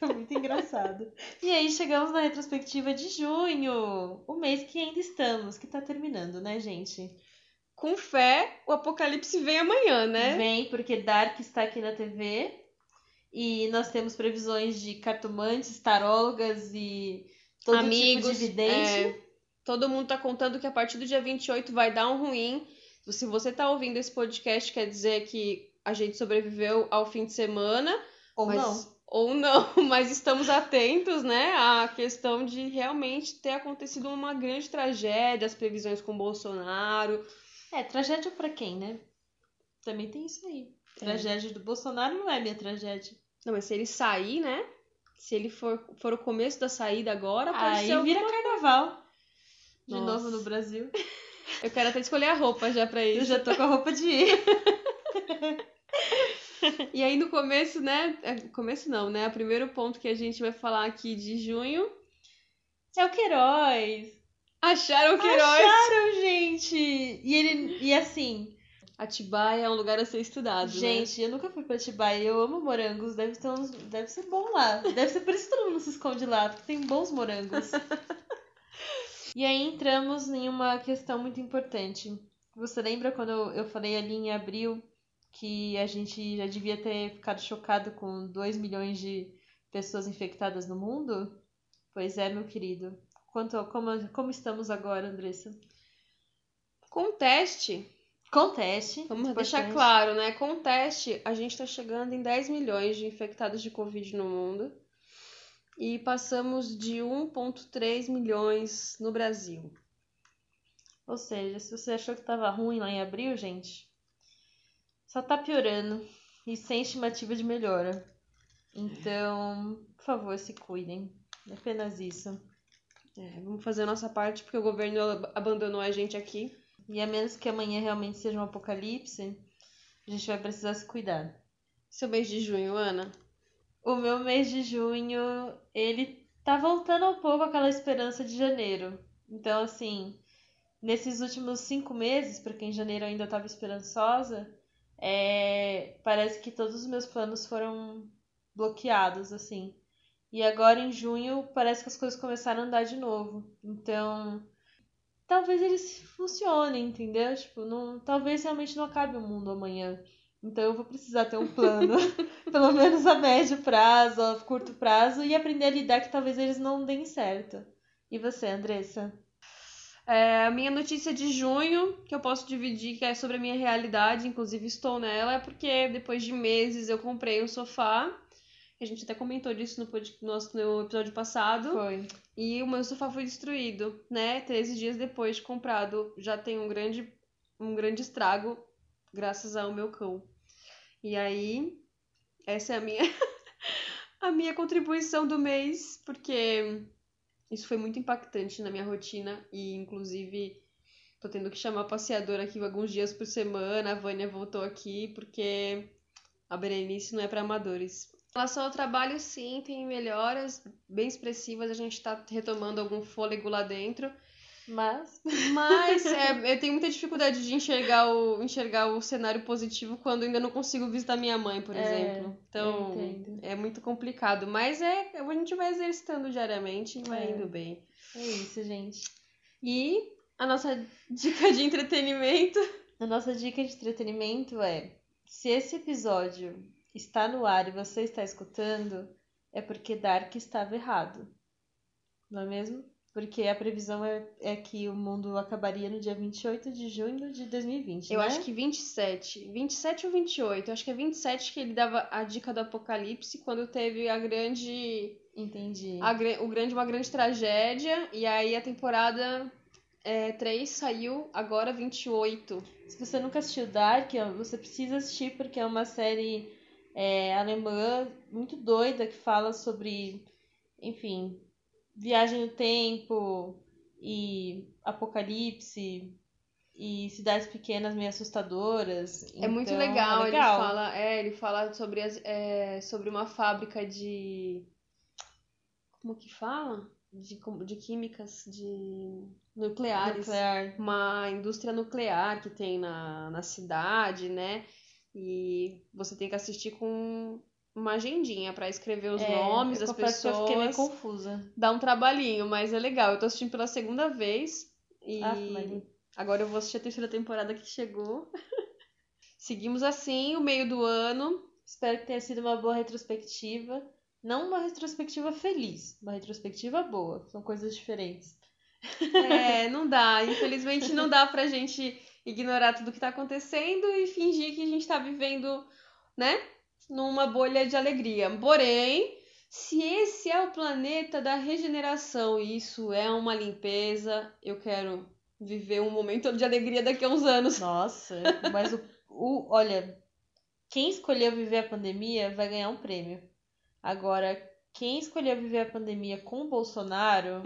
É muito engraçado. E aí chegamos na retrospectiva de junho, o mês que ainda estamos, que tá terminando, né, gente? Com fé, o apocalipse vem amanhã, né? Vem, porque Dark está aqui na TV. E nós temos previsões de cartomantes, tarólogas e todo Amigos, tipo de vidente. é, todo mundo tá contando que a partir do dia 28 vai dar um ruim. Se você tá ouvindo esse podcast, quer dizer que a gente sobreviveu ao fim de semana. Ou mas- não. Ou não, mas estamos atentos, né, à questão de realmente ter acontecido uma grande tragédia, as previsões com Bolsonaro. É, tragédia pra quem, né? Também tem isso aí. É. Tragédia do Bolsonaro não é minha tragédia. Não, mas se ele sair, né? Se ele for, for o começo da saída agora, pode Aí ser vira alguma- carnaval. De Nossa. novo no Brasil. Eu quero até escolher a roupa já pra Eu isso. já tô com a roupa de ir. E aí no começo, né? é, Começo não, né? O primeiro ponto que a gente vai falar aqui de junho. É o Queiroz. Acharam que heróis. Acharam, gente! E ele. E assim, Atibaia é um lugar a ser estudado. né? gente, eu nunca fui pra Atibaia. Eu amo morangos. Deve, ter uns- deve ser bom lá. Deve ser por isso que todo mundo se esconde lá, porque tem bons morangos. e aí entramos em uma questão muito importante. Você lembra quando eu, eu falei ali em abril que a gente já devia ter ficado chocado com 2 milhões de pessoas infectadas no mundo? Pois é, meu querido. Quanto, como, como estamos agora, Andressa? Com o teste, Com teste. vamos muito deixar claro, né? Com o teste, a gente tá chegando em 10 milhões de infectados de Covid no mundo. E passamos de 1,3 milhões no Brasil. Ou seja, se você achou que tava ruim lá em abril, gente, só tá piorando e sem estimativa de melhora. Então, por favor, se cuidem. É apenas isso. É, vamos fazer a nossa parte, porque o governo ab- abandonou a gente aqui. E a menos que amanhã realmente seja um apocalipse, a gente vai precisar se cuidar. Seu mês de junho, Ana? O meu mês de junho, ele tá voltando um pouco aquela esperança de janeiro. Então, assim, nesses últimos cinco meses, porque em janeiro eu ainda estava esperançosa, é, parece que todos os meus planos foram bloqueados, assim. E agora em junho parece que as coisas começaram a andar de novo. Então, talvez eles funcionem, entendeu? Tipo, não, talvez realmente não acabe o mundo amanhã. Então eu vou precisar ter um plano, pelo menos a médio prazo, a curto prazo, e aprender a lidar que talvez eles não deem certo. E você, Andressa? É, a minha notícia de junho, que eu posso dividir, que é sobre a minha realidade, inclusive estou nela, é porque depois de meses eu comprei um sofá. A gente até comentou disso no, pod- nosso- no episódio passado. Foi. E o meu sofá foi destruído, né? 13 dias depois de comprado. Já tem um grande, um grande estrago, graças ao meu cão. E aí, essa é a minha, a minha contribuição do mês, porque isso foi muito impactante na minha rotina. E, inclusive, tô tendo que chamar a passeadora aqui alguns dias por semana. A Vânia voltou aqui, porque a Berenice não é para amadores. Em relação ao trabalho, sim, tem melhoras bem expressivas. A gente tá retomando algum fôlego lá dentro. Mas. Mas é, eu tenho muita dificuldade de enxergar o, enxergar o cenário positivo quando ainda não consigo visitar minha mãe, por É, exemplo. Então, é muito complicado. Mas é, a gente vai exercitando diariamente e vai É. indo bem. É isso, gente. E a nossa dica de entretenimento. A nossa dica de entretenimento é: se esse episódio está no ar e você está escutando, é porque Dark estava errado. Não é mesmo? Porque a previsão é, é que o mundo acabaria no dia 28 de junho de 2020. Eu né? acho que 27. 27 ou 28? Eu acho que é 27 que ele dava a dica do apocalipse quando teve a grande. Entendi. a o grande, uma grande tragédia. E aí a temporada é, 3 saiu agora 28. Se você nunca assistiu Dark, você precisa assistir porque é uma série é, alemã muito doida que fala sobre, enfim, viagem no tempo e apocalipse e cidades pequenas meio assustadoras. É muito Então, legal. é legal. Ele fala, é, ele fala sobre, as, é, sobre uma fábrica de. Como que fala? De, de químicas, de nucleares. Nuclear. Uma indústria nuclear que tem na, na cidade, né? E você tem que assistir com uma agendinha pra escrever os É, nomes das que eu fiquei meio pessoas. confusa. Dá um trabalhinho, mas é legal. Eu tô assistindo pela segunda vez. E Ah. Agora eu vou assistir a terceira temporada que chegou. Seguimos assim o meio do ano. Espero que tenha sido uma boa retrospectiva. Não uma retrospectiva feliz, uma retrospectiva boa. São coisas diferentes. É, não dá. Infelizmente não dá pra gente ignorar tudo que tá acontecendo e fingir que a gente tá vivendo, né? Numa bolha de alegria. Porém, se esse é o planeta da regeneração e isso é uma limpeza, eu quero viver um momento de alegria daqui a uns anos. Nossa, mas o, o olha, quem escolheu viver a pandemia vai ganhar um prêmio. Agora, quem escolheu viver a pandemia com o Bolsonaro,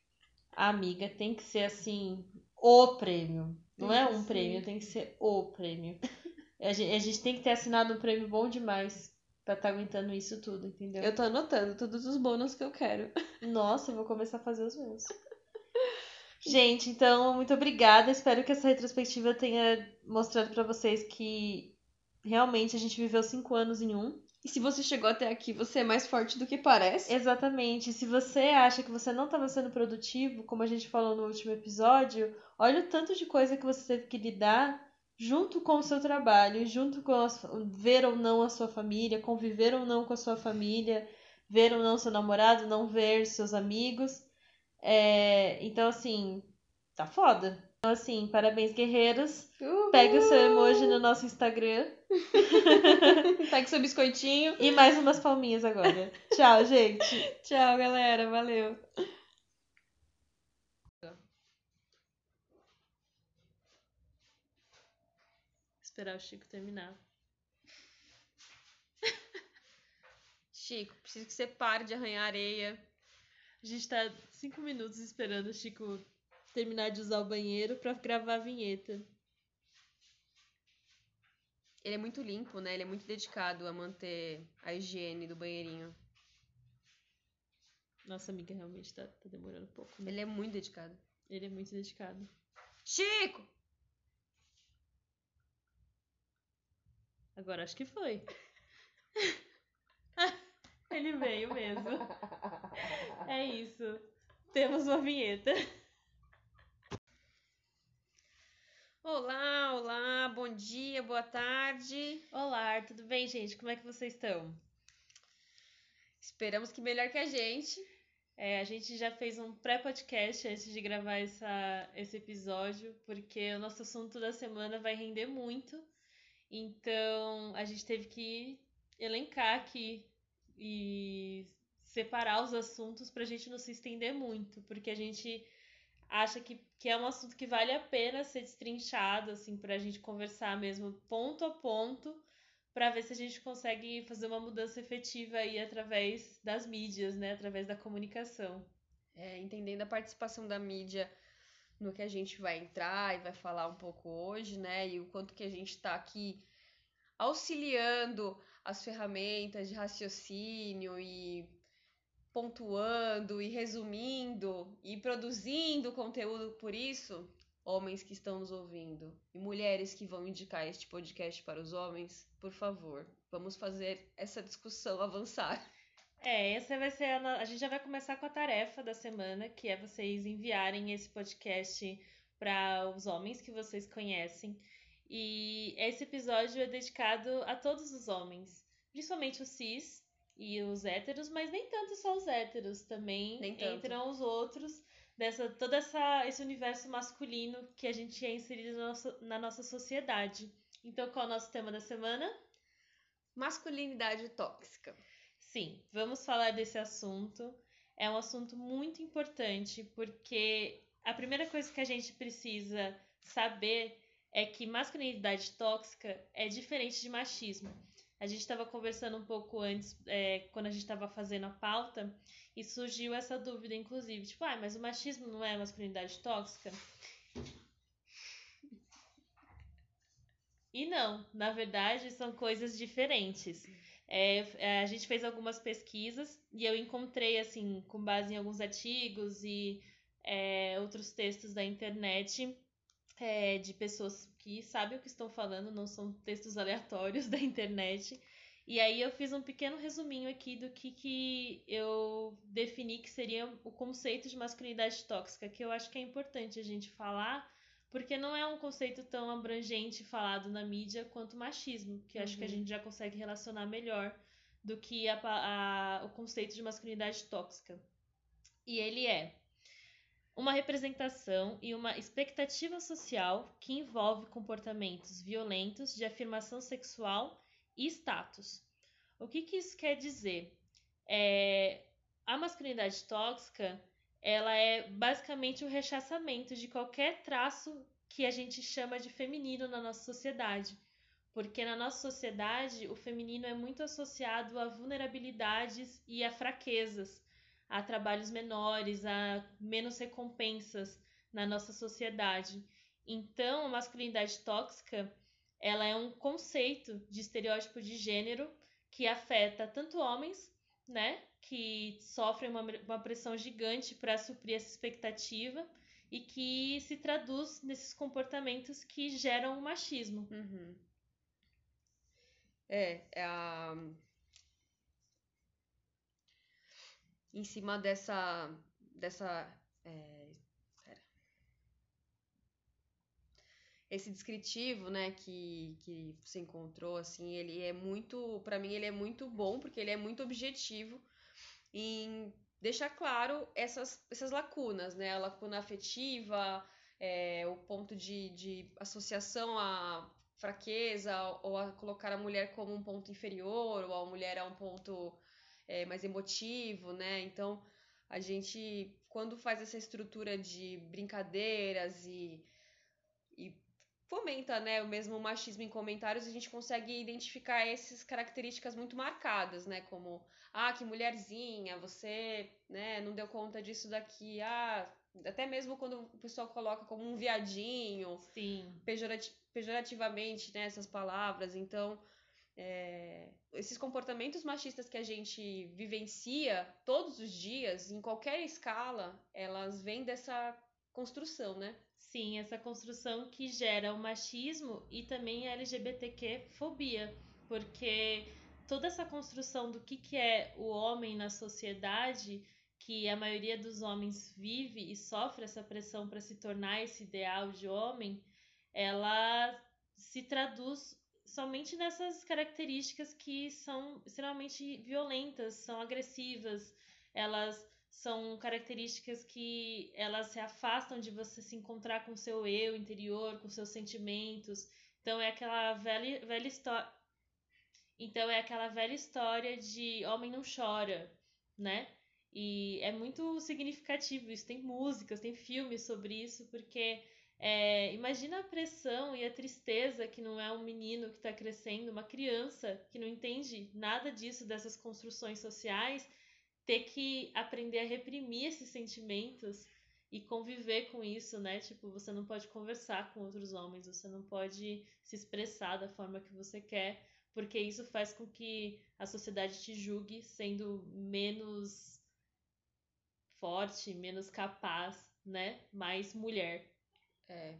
amiga, tem que ser assim, o prêmio. Não é um prêmio, tem que ser o prêmio. A gente, a gente tem que ter assinado um prêmio bom demais pra estar aguentando isso tudo, entendeu? Eu tô anotando todos os bônus que eu quero. Nossa, eu vou começar a fazer os meus. Gente, então, muito obrigada. Espero que essa retrospectiva tenha mostrado pra vocês que realmente a gente viveu cinco anos em um. E se você chegou até aqui, você é mais forte do que parece. Exatamente. Se você acha que você não estava sendo produtivo, como a gente falou no último episódio, olha o tanto de coisa que você teve que lidar junto com o seu trabalho, junto com as- ver ou não a sua família, conviver ou não com a sua família, ver ou não seu namorado, não ver seus amigos. É, Então, assim, tá foda. Então, assim, parabéns, guerreiros. Pegue o seu emoji no nosso Instagram. Pega seu biscoitinho. E mais umas palminhas agora. Tchau, gente. Tchau, galera. Valeu. Esperar o Chico terminar. Chico, preciso que você pare de arranhar areia. A gente tá cinco minutos esperando o Chico terminar de usar o banheiro pra gravar a vinheta. Ele é muito limpo, né? Ele é muito dedicado a manter a higiene do banheirinho. Nossa amiga realmente tá, tá demorando um pouco, né? Ele é muito dedicado. Ele é muito dedicado. Chico! Agora acho que foi. Ele veio mesmo. É isso. Temos uma vinheta. Olá, olá, bom dia, boa tarde. Olá, tudo bem, gente? Como é que vocês estão? Esperamos que melhor que a gente. É, a gente já fez um pré-podcast antes de gravar essa, esse episódio, porque o nosso assunto da semana vai render muito. Então, a gente teve que elencar aqui e separar os assuntos pra gente não se estender muito, porque a gente acha que, que é um assunto que vale a pena ser destrinchado, assim, pra gente conversar mesmo ponto a ponto, pra ver se a gente consegue fazer uma mudança efetiva aí através das mídias, né? Através da comunicação. É, entendendo a participação da mídia no que a gente vai entrar e vai falar um pouco hoje, né? E o quanto que a gente está aqui auxiliando as ferramentas de raciocínio e pontuando e resumindo e produzindo conteúdo por isso, homens que estão nos ouvindo e mulheres que vão indicar este podcast para os homens, por favor, vamos fazer essa discussão avançar. É, essa vai ser a, a gente já vai começar com a tarefa da semana, que é vocês enviarem esse podcast para os homens que vocês conhecem. E esse episódio é dedicado a todos os homens, principalmente os cis e os héteros, mas nem tanto só os héteros, também entram os outros dessa todo essa, esse universo masculino que a gente é inserido na nossa, na nossa sociedade. Então, qual é o nosso tema da semana? Masculinidade tóxica. Sim, vamos falar desse assunto. É um assunto muito importante porque a primeira coisa que a gente precisa saber é que masculinidade tóxica é diferente de machismo. A gente estava conversando um pouco antes, é, quando a gente estava fazendo a pauta, e surgiu essa dúvida, inclusive, tipo, ah, mas o machismo não é masculinidade tóxica? E não, na verdade, são coisas diferentes. É, é, a gente fez algumas pesquisas e eu encontrei, assim, com base em alguns artigos e é, outros textos da internet é, de pessoas que sabem o que estão falando, não são textos aleatórios da internet. E aí eu fiz um pequeno resuminho aqui do que, que eu defini que seria o conceito de masculinidade tóxica, que eu acho que é importante a gente falar, porque não é um conceito tão abrangente falado na mídia quanto machismo, que acho que a Uhum. gente já consegue relacionar melhor do que a a- o conceito de masculinidade tóxica. E ele é uma representação e uma expectativa social que envolve comportamentos violentos de afirmação sexual e status. O que, que isso quer dizer? É, a masculinidade tóxica ela é basicamente o rechaçamento de qualquer traço que a gente chama de feminino na nossa sociedade. Porque na nossa sociedade o feminino é muito associado a vulnerabilidades e a fraquezas, a trabalhos menores, a menos recompensas na nossa sociedade. Então, a masculinidade tóxica, ela é um conceito de estereótipo de gênero que afeta tanto homens, né, que sofrem uma, uma pressão gigante para suprir essa expectativa e que se traduz nesses comportamentos que geram o machismo. Uhum. É, é a... Em cima dessa... Dessa... é. Esse descritivo, né, que, que você encontrou, assim, ele é muito... Pra mim, ele é muito bom, porque ele é muito objetivo em deixar claro essas, essas lacunas, né? A lacuna afetiva, é, o ponto de, de associação à fraqueza ou a colocar a mulher como um ponto inferior ou a mulher a um ponto é, mais emotivo, né? Então a gente quando faz essa estrutura de brincadeiras e, e fomenta, né, o mesmo machismo em comentários, a gente consegue identificar essas características muito marcadas, né, como ah, que mulherzinha, você, né, não deu conta disso daqui, ah, até mesmo quando o pessoal coloca como um viadinho, Sim. pejorati- pejorativamente, né, essas palavras. Então, é, esses comportamentos machistas que a gente vivencia todos os dias, em qualquer escala, elas vêm dessa construção, né? Sim, essa construção que gera o machismo e também a LGBTQ fobia, porque toda essa construção do que, que é o homem na sociedade, que a maioria dos homens vive e sofre essa pressão para se tornar esse ideal de homem, ela se traduz somente nessas características que são extremamente violentas, são agressivas, elas são características que elas se afastam de você se encontrar com seu eu interior, com seus sentimentos. Então é aquela velha, velha história. Então é aquela velha história de homem não chora, né? E é muito significativo isso. Tem músicas, tem filmes sobre isso, porque é, imagina a pressão e a tristeza que não é um menino que está crescendo, uma criança que não entende nada disso, dessas construções sociais, ter que aprender a reprimir esses sentimentos e conviver com isso, né? Tipo, você não pode conversar com outros homens, você não pode se expressar da forma que você quer, porque isso faz com que a sociedade te julgue sendo menos forte, menos capaz, né? Mais mulher. É,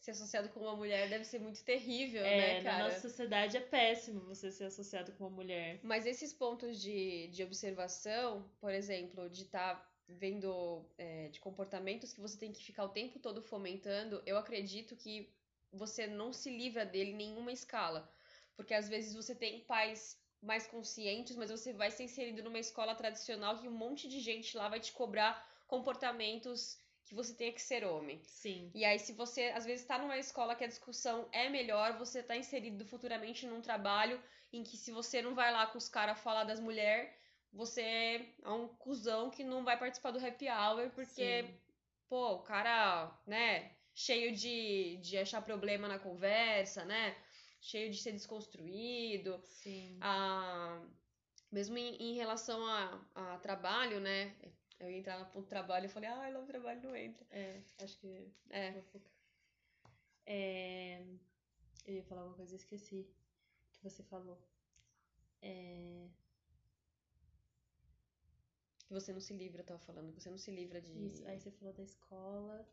ser associado com uma mulher deve ser muito terrível, É, né, na cara? nossa sociedade é péssimo você ser associado com uma mulher. Mas esses pontos de, de observação, por exemplo, de estar vendo é, de comportamentos que você tem que ficar o tempo todo fomentando, eu acredito que você não se livra dele em nenhuma escala. Porque às vezes você tem pais mais conscientes, mas você vai ser inserido numa escola tradicional que um monte de gente lá vai te cobrar comportamentos que você tenha que ser homem. Sim. E aí, se você às vezes está numa escola que a discussão é melhor, você tá inserido futuramente num trabalho em que se você não vai lá com os caras falar das mulheres, você é um cuzão que não vai participar do happy hour, porque, Sim. pô, o cara, né, cheio de, de achar problema na conversa, né? Cheio de ser desconstruído. Sim. Ah, mesmo em, em relação a, a trabalho, né? Eu ia entrar no trabalho e falei, ah, não, trabalho não entra. É, acho que É. Focar. É, Eu ia falar alguma coisa e esqueci que você falou. É... Que você não se livra, eu tava falando, que você não se livra de. Isso. Aí você falou da escola.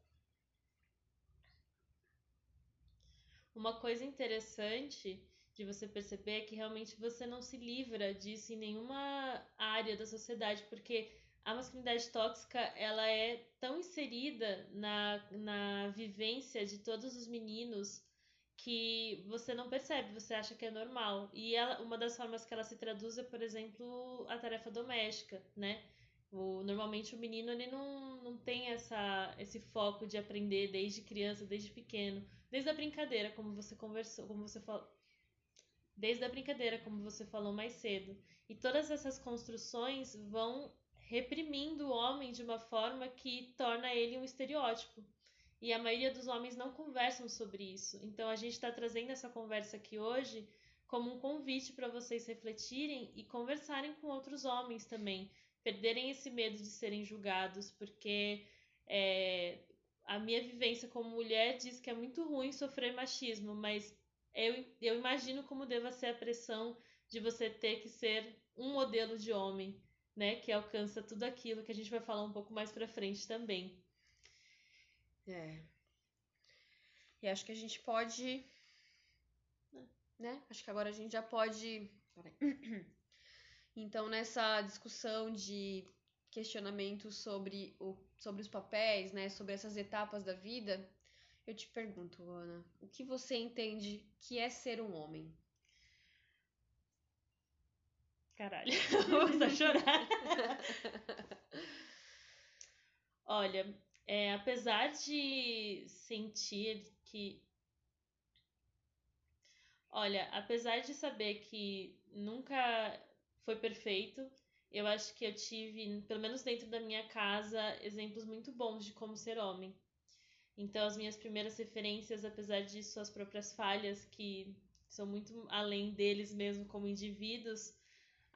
Uma coisa interessante de você perceber é que realmente você não se livra disso em nenhuma área da sociedade, porque a masculinidade tóxica ela é tão inserida na, na vivência de todos os meninos que você não percebe, você acha que é normal. E ela, uma das formas que ela se traduz é, por exemplo, a tarefa doméstica, né? O, normalmente o menino ele não, não tem essa, esse foco de aprender desde criança, desde pequeno, desde a brincadeira, como você conversou, como você falou. Desde a brincadeira, como você falou mais cedo. E todas essas construções vão reprimindo o homem de uma forma que torna ele um estereótipo. E a maioria dos homens não conversam sobre isso. Então a gente está trazendo essa conversa aqui hoje como um convite para vocês refletirem e conversarem com outros homens também, perderem esse medo de serem julgados, porque é, a minha vivência como mulher diz que é muito ruim sofrer machismo, mas eu, eu imagino como deva ser a pressão de você ter que ser um modelo de homem né, que alcança tudo aquilo que a gente vai falar um pouco mais para frente também. É. E acho que a gente pode, né? Acho que agora a gente já pode. Então, nessa discussão de questionamento sobre, o, sobre os papéis, né, sobre essas etapas da vida, eu te pergunto, Ana, o que você entende que é ser um homem? Caralho, vou começar a chorar. Olha, é, apesar de sentir que. Olha, apesar de saber que nunca foi perfeito, eu acho que eu tive, pelo menos dentro da minha casa, exemplos muito bons de como ser homem. Então, as minhas primeiras referências, apesar de suas próprias falhas, que são muito além deles mesmo como indivíduos,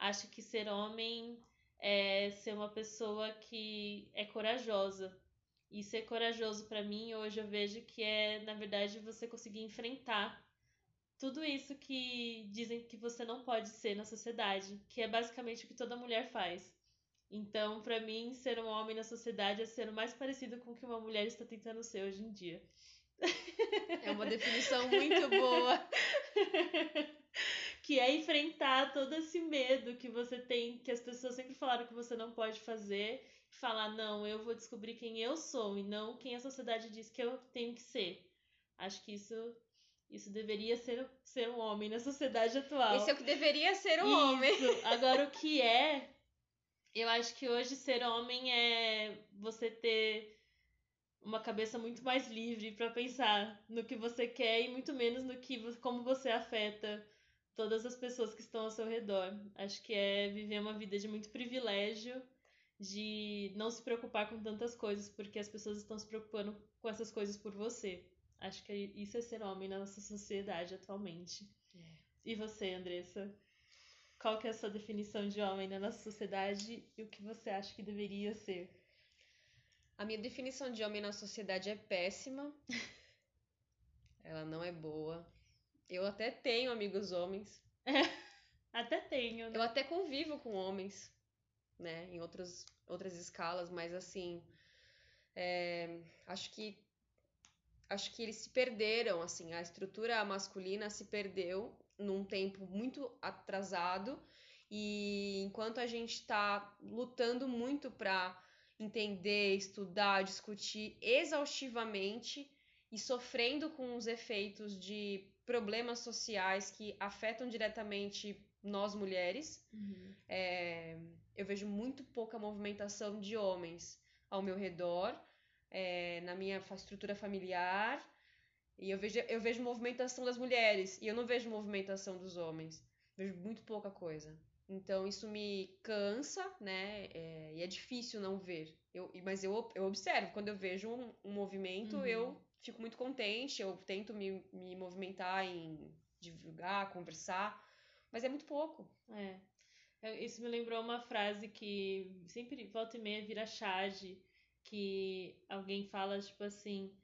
acho que ser homem é ser uma pessoa que é corajosa. E ser corajoso para mim hoje eu vejo que é, na verdade, você conseguir enfrentar tudo isso que dizem que você não pode ser na sociedade, que é basicamente o que toda mulher faz. Então, para mim, ser um homem na sociedade é ser o mais parecido com o que uma mulher está tentando ser hoje em dia. É uma definição muito boa. que é enfrentar todo esse medo que você tem, que as pessoas sempre falaram que você não pode fazer, e falar, não, eu vou descobrir quem eu sou e não quem a sociedade diz que eu tenho que ser. Acho que isso isso deveria ser, ser um homem na sociedade atual. Isso é o que deveria ser um isso. homem. Agora, o que é, eu acho que hoje ser homem é você ter uma cabeça muito mais livre para pensar no que você quer e muito menos no que como você afeta todas as pessoas que estão ao seu redor. Acho que é viver uma vida de muito privilégio, de não se preocupar com tantas coisas, porque as pessoas estão se preocupando com essas coisas por você. Acho que isso é ser homem na nossa sociedade atualmente. É. E você, Andressa? Qual que é a sua definição de homem na nossa sociedade e o que você acha que deveria ser? A minha definição de homem na sociedade é péssima. Ela não é boa. Eu até tenho amigos homens. até tenho. Né? Eu até convivo com homens, né? Em outras, outras escalas, mas assim. É, acho que. Acho que eles se perderam, assim, a estrutura masculina se perdeu num tempo muito atrasado e enquanto a gente está lutando muito para entender, estudar, discutir exaustivamente e sofrendo com os efeitos de problemas sociais que afetam diretamente nós mulheres. Uhum. É, eu vejo muito pouca movimentação de homens ao meu redor, é, na minha estrutura familiar. E eu vejo, eu vejo movimentação das mulheres e eu não vejo movimentação dos homens. Vejo muito pouca coisa. Então isso me cansa, né? É, e é difícil não ver. Eu, mas eu, eu observo, quando eu vejo um, um movimento, uhum. eu fico muito contente, eu tento me, me movimentar em divulgar, conversar, mas é muito pouco. É. é. Isso me lembrou uma frase que sempre volta e meia vira charge, que alguém fala tipo assim: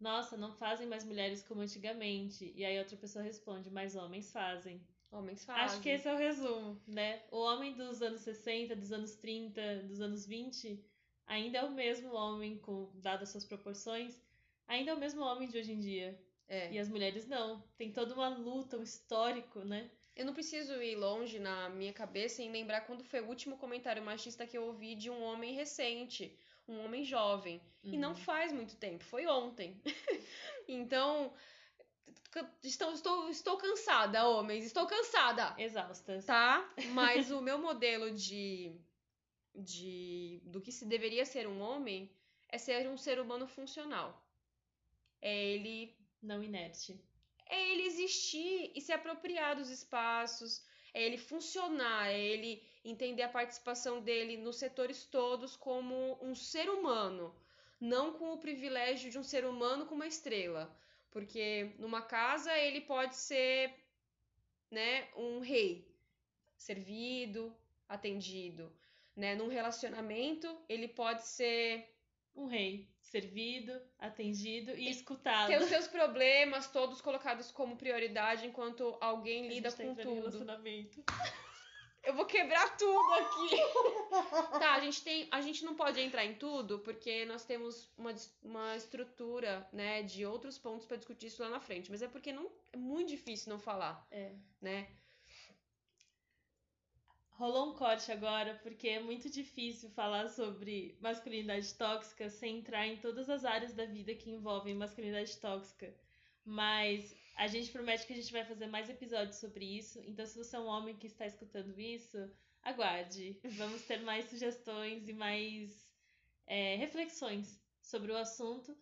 Nossa, não fazem mais mulheres como antigamente. E aí outra pessoa responde: Mas homens fazem. Homens fazem. Acho que esse é o resumo, né? O homem dos anos 60, dos anos 30, dos anos 20 ainda é o mesmo homem, com dadas suas proporções, ainda é o mesmo homem de hoje em dia. É. E as mulheres não. Tem toda uma luta, um histórico, né? Eu não preciso ir longe na minha cabeça em lembrar quando foi o último comentário machista que eu ouvi de um homem recente, um homem jovem. E não Uhum. faz muito tempo, foi ontem. então, estou, estou, estou cansada, homens, estou cansada, Exaustas. tá? Mas o meu modelo de, de do que se deveria ser um homem é ser um ser humano funcional. É ele Não inerte. é ele existir e se apropriar dos espaços, é ele funcionar, é ele entender a participação dele nos setores todos como um ser humano, não com o privilégio de um ser humano com uma estrela. Porque numa casa ele pode ser, né, um rei, servido, atendido, né? Num relacionamento ele pode ser Um rei servido, atendido e escutado. ter os seus problemas todos colocados como prioridade enquanto alguém lida tá com tudo. relacionamento. Eu vou quebrar tudo aqui. tá, a gente tem, a gente não pode entrar em tudo porque nós temos uma, uma estrutura, né, de outros pontos pra discutir isso lá na frente, mas é porque não é muito difícil não falar, É. né? Rolou um corte agora, porque é muito difícil falar sobre masculinidade tóxica sem entrar em todas as áreas da vida que envolvem masculinidade tóxica. Mas a gente promete que a gente vai fazer mais episódios sobre isso. Então, se você é um homem que está escutando isso, aguarde. Vamos ter mais sugestões e mais é, reflexões sobre o assunto.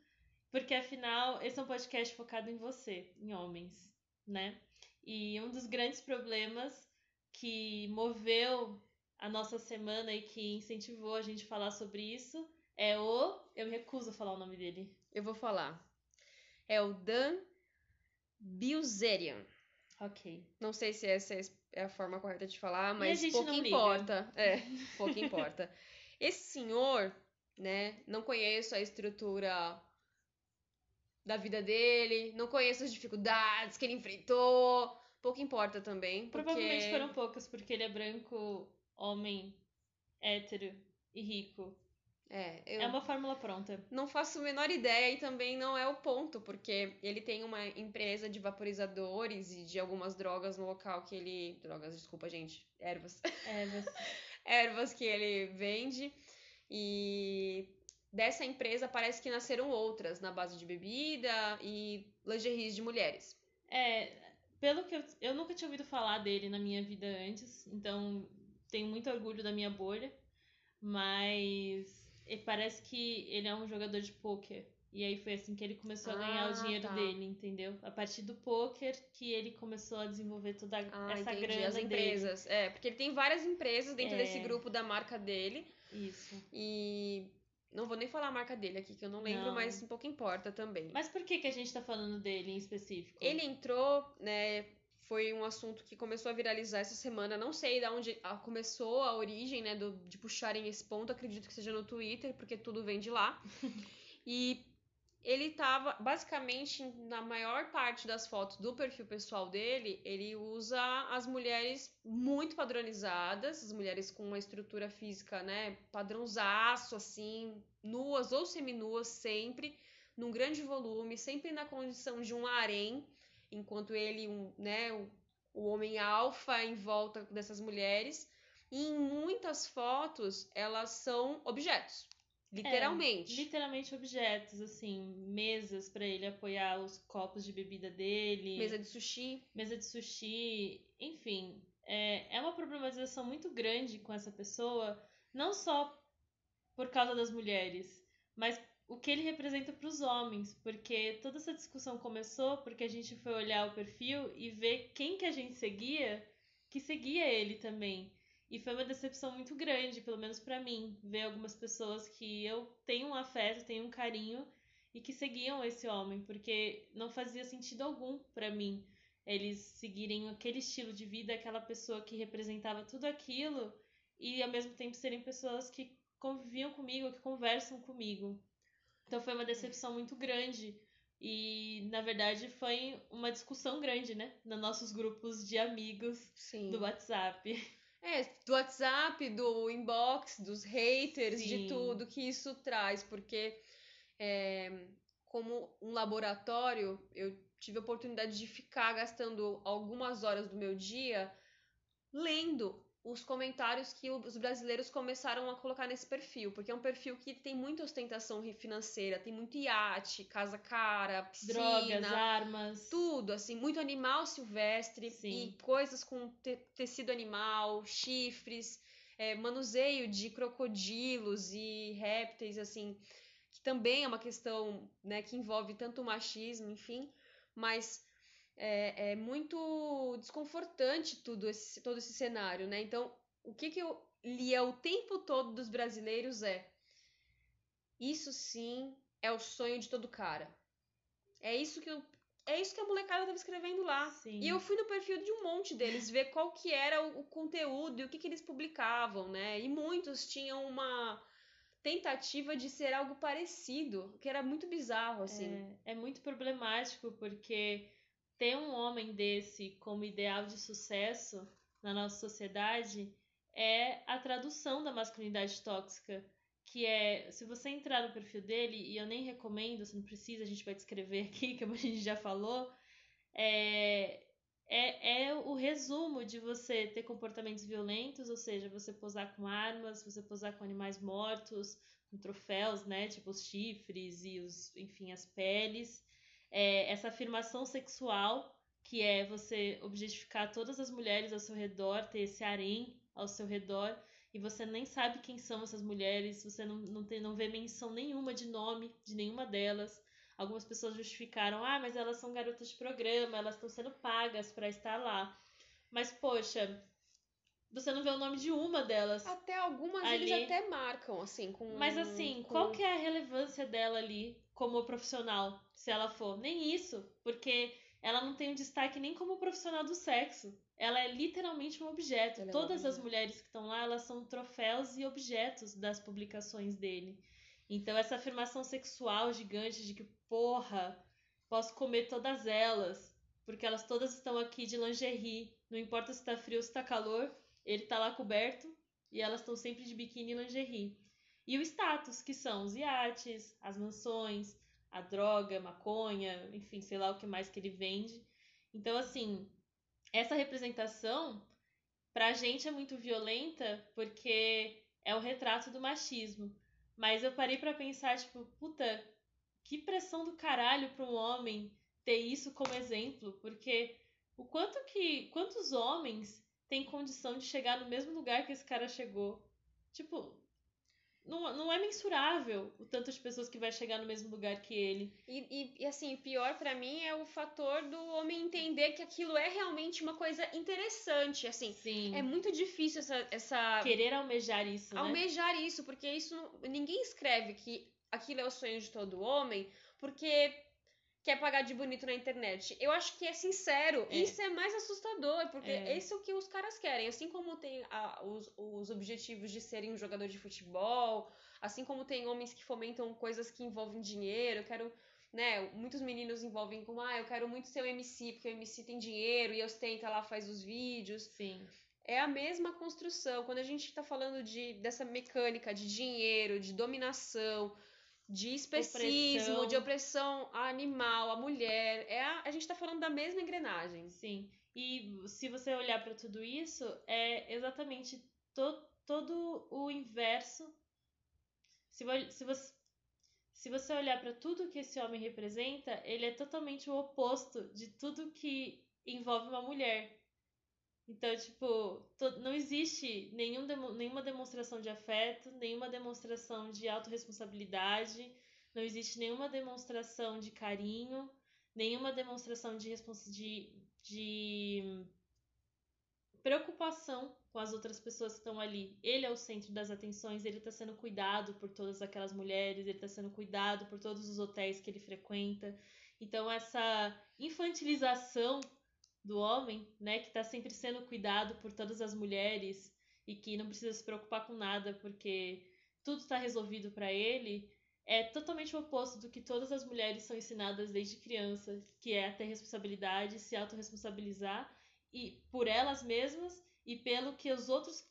Porque, afinal, esse é um podcast focado em você, em homens, né? E um dos grandes problemas que moveu a nossa semana e que incentivou a gente a falar sobre isso é o. Eu me recuso a falar o nome dele. Eu vou falar. É o Dan Bilzerian. Ok. Não sei se essa é a forma correta de falar, mas pouco importa. É, pouco importa. Esse senhor, né, não conheço a estrutura da vida dele, não conheço as dificuldades que ele enfrentou. Pouco importa também, porque Provavelmente foram poucas, porque ele é branco, homem, hétero e rico. é, eu É uma fórmula pronta. não faço a menor ideia e também não é o ponto, porque ele tem uma empresa de vaporizadores e de algumas drogas no local que ele, drogas, desculpa, gente, ervas. Você... ervas que ele vende e dessa empresa parece que nasceram outras na base de bebida e lingeries de mulheres. é pelo que eu, eu nunca tinha ouvido falar dele na minha vida antes, então tenho muito orgulho da minha bolha, mas e parece que ele é um jogador de pôquer. E aí foi assim que ele começou a ganhar Ah, o dinheiro tá. dele, entendeu? A partir do pôquer que ele começou a desenvolver toda Ah, essa entendi. grana As dele. empresas. É, porque ele tem várias empresas dentro É. desse grupo da marca dele Isso. e não vou nem falar a marca dele aqui que eu não lembro, Não. mas um pouco importa também. Mas por que, que a gente tá falando dele em específico? Ele entrou, né? Foi um assunto que começou a viralizar essa semana. Não sei de onde ah, começou a origem, né? do- de puxarem esse ponto. Acredito que seja no Twitter, porque tudo vem de lá. e ele tava, basicamente, na maior parte das fotos do perfil pessoal dele, ele usa as mulheres muito padronizadas, as mulheres com uma estrutura física, né? Padrãozaço, assim, nuas ou seminuas sempre num grande volume, sempre na condição de um harém, enquanto ele, um, né, o, o homem alfa em volta dessas mulheres. E em muitas fotos, elas são objetos, literalmente. Literalmente objetos, assim, mesas pra ele apoiar os copos de bebida dele. Mesa de sushi. mesa de sushi, enfim, é, é uma problematização muito grande com essa pessoa, não só por causa das mulheres, mas o que ele representa para os homens, porque toda essa discussão começou porque a gente foi olhar o perfil e ver quem que a gente seguia, que seguia ele também. E foi uma decepção muito grande, pelo menos para mim, ver algumas pessoas que eu tenho um afeto, tenho um carinho e que seguiam esse homem, porque não fazia sentido algum para mim eles seguirem aquele estilo de vida, aquela pessoa que representava tudo aquilo e ao mesmo tempo serem pessoas que conviviam comigo, que conversam comigo. Então foi uma decepção muito grande e na verdade foi uma discussão grande, né, nos nossos grupos de amigos Sim. do WhatsApp. É, do WhatsApp, do inbox, dos haters, Sim. de tudo que isso traz, porque é, como um laboratório, eu tive a oportunidade de ficar gastando algumas horas do meu dia lendo os comentários que os brasileiros começaram a colocar nesse perfil, porque é um perfil que tem muita ostentação financeira, tem muito iate, casa cara, piscina, drogas, armas, tudo, assim, muito animal silvestre Sim. e coisas com te tecido animal, chifres, é, manuseio de crocodilos e répteis, assim, que também é uma questão, né, que envolve tanto o machismo, enfim, mas é, é muito desconfortante tudo esse, todo esse cenário, né? Então, o que, que eu lia o tempo todo dos brasileiros é isso sim é o sonho de todo cara. É isso que eu, é isso que a molecada estava escrevendo lá. Sim. E eu fui no perfil de um monte deles ver qual que era o, o conteúdo e o que, que eles publicavam, né? E muitos tinham uma tentativa de ser algo parecido, que era muito bizarro, assim. É, é muito problemático porque ter um homem desse como ideal de sucesso na nossa sociedade é a tradução da masculinidade tóxica. Que é, se você entrar no perfil dele, e eu nem recomendo, você não precisa, a gente vai descrever aqui, como a gente já falou, é, é, é o resumo de você ter comportamentos violentos, ou seja, você posar com armas, você posar com animais mortos, com troféus, né? Tipo os chifres e os, enfim, as peles. É, essa afirmação sexual, que é você objetificar todas as mulheres ao seu redor, ter esse harém ao seu redor, e você nem sabe quem são essas mulheres, você não, não, tem, não vê menção nenhuma de nome de nenhuma delas. Algumas pessoas justificaram, ah, mas elas são garotas de programa, elas estão sendo pagas para estar lá. Mas, poxa, você não vê o nome de uma delas. Até algumas Ali. eles até marcam, assim, com. Mas assim, com- qual que é a relevância dela ali como profissional, se ela for? Nem isso, porque ela não tem um destaque nem como profissional do sexo. Ela é literalmente um objeto. Ela é Todas as objeto. mulheres que estão lá, elas são troféus e objetos das publicações dele. Então essa afirmação sexual gigante de que, porra, posso comer todas elas, porque elas todas estão aqui de lingerie, não importa se tá frio ou se tá calor, ele tá lá coberto e elas estão sempre de biquíni e lingerie. E o status, que são os iates, as mansões, a droga, maconha, enfim, sei lá o que mais que ele vende. Então, assim, essa representação pra gente é muito violenta porque é o retrato do machismo. Mas eu parei pra pensar, tipo, puta, que pressão do caralho pra um homem ter isso como exemplo, porque o quanto que quantos homens têm condição de chegar no mesmo lugar que esse cara chegou? Tipo, não, não é mensurável o tanto de pessoas que vai chegar no mesmo lugar que ele. E, e, e, assim, pior pra mim é o fator do homem entender que aquilo é realmente uma coisa interessante. Assim, Sim. é muito difícil essa. essa Querer almejar isso, né? almejar isso, porque isso ninguém escreve que aquilo é o sonho de todo homem, porque quer pagar de bonito na internet. Eu acho que é sincero. É. Isso é mais assustador, porque É. esse é o que os caras querem. Assim como tem a- os, os objetivos de serem um jogador de futebol, assim como tem homens que fomentam coisas que envolvem dinheiro, eu quero. Né, muitos meninos envolvem como, ah, eu quero muito ser o MC, porque o MC tem dinheiro e ostenta lá, faz os vídeos Sim. é a mesma construção. Quando a gente está falando de, dessa mecânica de dinheiro, de dominação, de especismo, Opressão. de opressão animal, a mulher, é a, a gente está falando da mesma engrenagem. Sim. E se você olhar para tudo isso, é exatamente to, todo o inverso. Se, se você, se você olhar para tudo que esse homem representa, ele é totalmente o oposto de tudo que envolve uma mulher. Então, tipo, não existe nenhum nenhuma demonstração de afeto, nenhuma demonstração de autorresponsabilidade, não existe nenhuma demonstração de carinho, nenhuma demonstração de, de, de preocupação com as outras pessoas que estão ali. Ele é o centro das atenções, ele está sendo cuidado por todas aquelas mulheres, ele está sendo cuidado por todos os hotéis que ele frequenta. Então, essa infantilização do homem, né, que está sempre sendo cuidado por todas as mulheres e que não precisa se preocupar com nada porque tudo está resolvido para ele, é totalmente o oposto do que todas as mulheres são ensinadas desde criança, que é ter responsabilidade, se autorresponsabilizar e por elas mesmas e pelo que os outros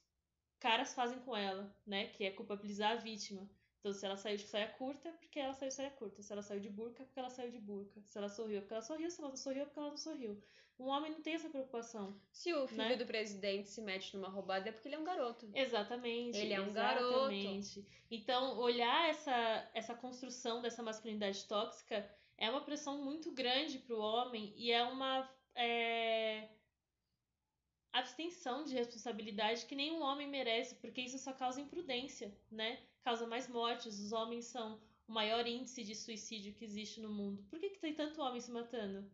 caras fazem com ela, né, que é culpabilizar a vítima. Então, se ela saiu de saia curta, é porque ela saiu de saia curta. Se ela saiu de burca, é porque ela saiu de burca. Se ela sorriu, é porque ela sorriu. Se ela não sorriu, é porque ela não sorriu. Um homem não tem essa preocupação. Se o filho Né? do presidente se mete numa roubada é porque ele é um garoto. Exatamente. Ele é um exatamente. Então, olhar essa, essa construção dessa masculinidade tóxica é uma pressão muito grande para o homem e é uma é, abstenção de responsabilidade que nenhum homem merece, porque isso só causa imprudência, né? Causa mais mortes. Os homens são o maior índice de suicídio que existe no mundo. Por que, que tem tanto homem se matando?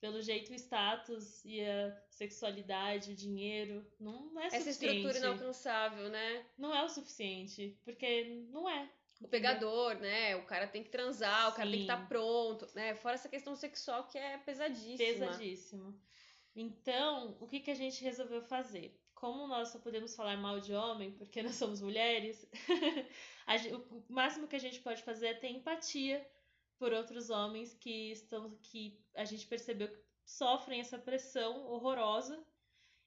Pelo jeito, o status e a sexualidade, o dinheiro, não é Essa suficiente. estrutura inalcançável, né? Não é o suficiente, porque não é. O pegador, né? O cara tem que transar, o cara tem que Sim. estar pronto, né? Fora essa questão sexual que é pesadíssima. Pesadíssimo. Então, o que, que a gente resolveu fazer? Como nós só podemos falar mal de homem, porque nós somos mulheres, a gen- o máximo que a gente pode fazer é ter empatia por outros homens que estão que a gente percebeu que sofrem essa pressão horrorosa.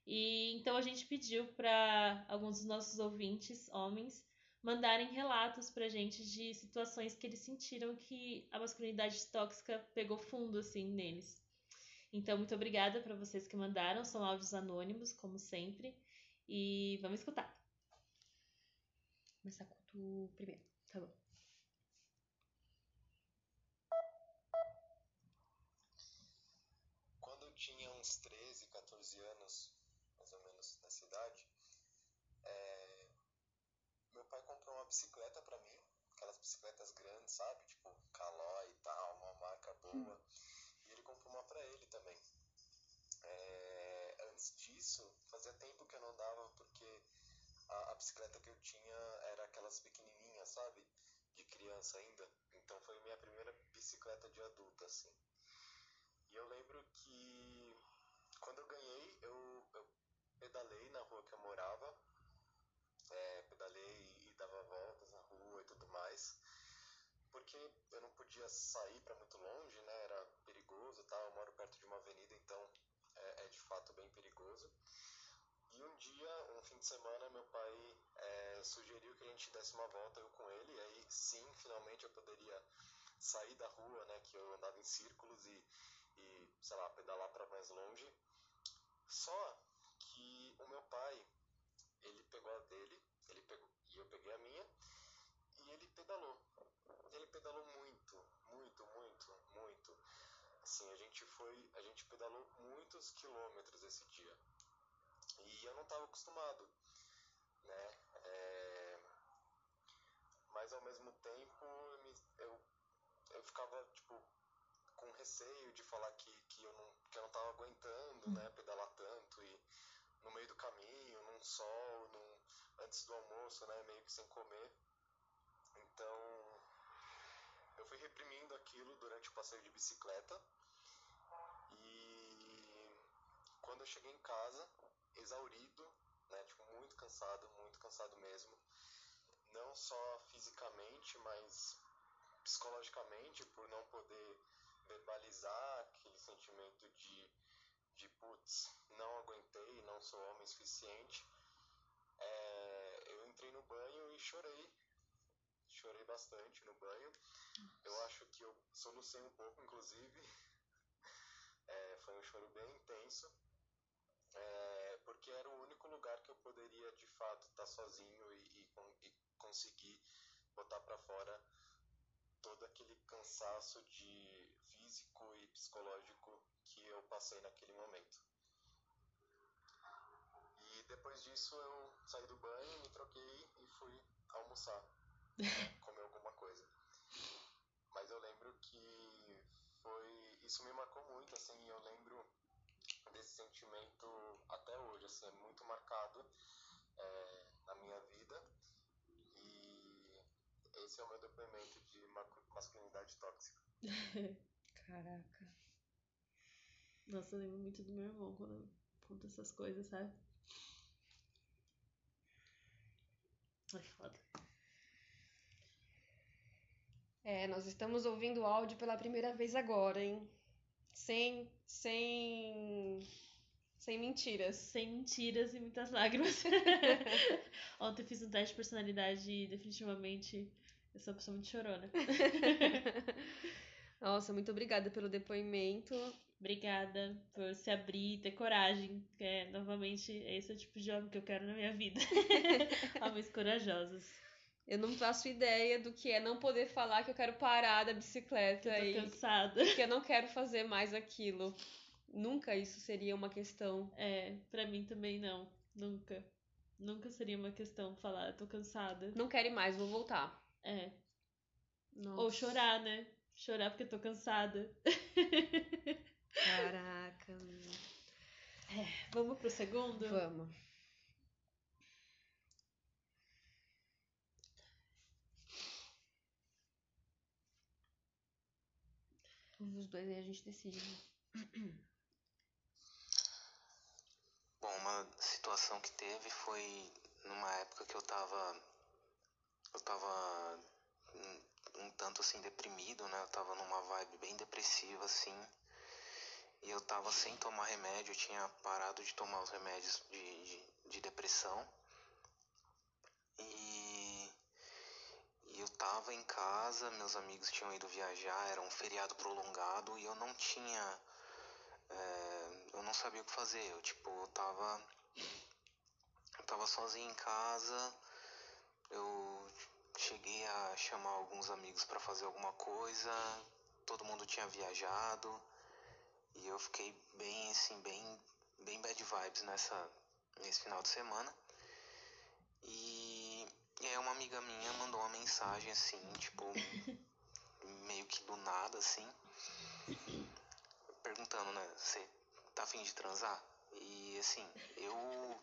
E então a gente pediu para alguns dos nossos ouvintes, homens, mandarem relatos pra gente de situações que eles sentiram que a masculinidade tóxica pegou fundo assim neles. Então, muito obrigada para vocês que mandaram. São áudios anônimos, como sempre. E vamos escutar. Começar com tu primeiro. Tá bom. Quando eu tinha uns 13, 14 anos, mais ou menos nessa idade, é, meu pai comprou uma bicicleta pra mim, aquelas bicicletas grandes, sabe? Tipo Caloi e tal, uma marca boa. E ele comprou uma pra ele também. É, antes disso, fazia tempo que eu não andava porque a, a bicicleta que eu tinha era aquelas pequenininhas, sabe? De criança ainda. Então foi minha primeira bicicleta de adulto, assim. E eu lembro que quando eu ganhei, eu, eu pedalei na rua que eu morava. É, pedalei e dava voltas na rua e tudo mais. Porque eu não podia sair para muito longe, né? Era perigoso tal. Eu moro perto de uma avenida, então é, é de fato bem perigoso. E um dia, um fim de semana, meu pai é, sugeriu que a gente desse uma volta, eu com ele. E aí, sim, finalmente eu poderia sair da rua, né? Que eu andava em círculos e, e sei lá, pedalar para mais longe. Só que o meu pai, ele pegou a dele, ele pegou, e eu peguei a minha, e ele pedalou. Ele pedalou muito. Assim, a gente foi, a gente pedalou muitos quilômetros esse dia. E eu não estava acostumado, né? É, Mas ao mesmo tempo eu, me- eu, eu ficava, tipo, com receio de falar que, que, eu não, que eu não tava aguentando, né, pedalar tanto e no meio do caminho, num sol, num, antes do almoço, né, meio que sem comer. Então, eu fui reprimindo aquilo durante o passeio de bicicleta e quando eu cheguei em casa, exaurido, né, tipo, muito cansado, muito cansado mesmo, não só fisicamente, mas psicologicamente, por não poder verbalizar aquele sentimento de, de putz, não aguentei, não sou homem suficiente, é, eu entrei no banho e chorei. Chorei bastante no banho. Eu acho que eu solucei um pouco, inclusive. É, foi um choro bem intenso. É, porque era o único lugar que eu poderia de fato estar sozinho e, e, e conseguir botar para fora todo aquele cansaço de físico e psicológico que eu passei naquele momento. E depois disso eu saí do banho, me troquei e fui almoçar, comer alguma coisa. Mas eu lembro que foi isso me marcou muito assim, eu lembro desse sentimento até hoje, assim, é muito marcado é, na minha vida e esse é o meu depoimento de ma- masculinidade tóxica. Caraca. Nossa, eu lembro muito do meu irmão quando conta essas coisas, sabe? É foda. É, nós estamos ouvindo o áudio pela primeira vez agora, hein? Sem, sem, sem mentiras. Sem mentiras e muitas lágrimas. Ontem eu fiz um teste de personalidade e definitivamente Eu sou uma pessoa muito chorona. Nossa, muito obrigada pelo depoimento. Obrigada por se abrir e ter coragem. Que é, novamente, esse é o tipo de homem que eu quero na minha vida. Homens corajosos. Eu não faço ideia do que é não poder falar que eu quero parar da bicicleta Eu tô e cansada. que eu não quero fazer mais aquilo. Nunca isso seria uma questão. É, pra mim também não. Nunca. Nunca seria uma questão falar, eu tô cansada. Não quero ir mais, vou voltar. É. Nossa. Ou chorar, né? Chorar porque eu tô cansada. Caraca. meu. Vamos pro segundo? Vamos. Os dois aí a gente decide. né? Bom, uma situação que teve foi numa época que eu tava. Eu tava um, um tanto assim deprimido, né? Eu tava numa vibe bem depressiva assim. E eu tava sem tomar remédio, eu tinha parado de tomar os remédios de, de, de depressão. E, e eu tava em casa, meus amigos tinham ido viajar, era um feriado prolongado e eu não tinha. é, eu não sabia o que fazer. Eu tipo, eu tava. Eu tava sozinho em casa. Eu cheguei a chamar alguns amigos para fazer alguma coisa. Todo mundo tinha viajado. E eu fiquei bem assim, bem, bem bad vibes nessa, nesse final de semana. Aí uma amiga minha mandou uma mensagem assim, tipo, meio que do nada assim, perguntando, né, você tá afim de transar? E assim, eu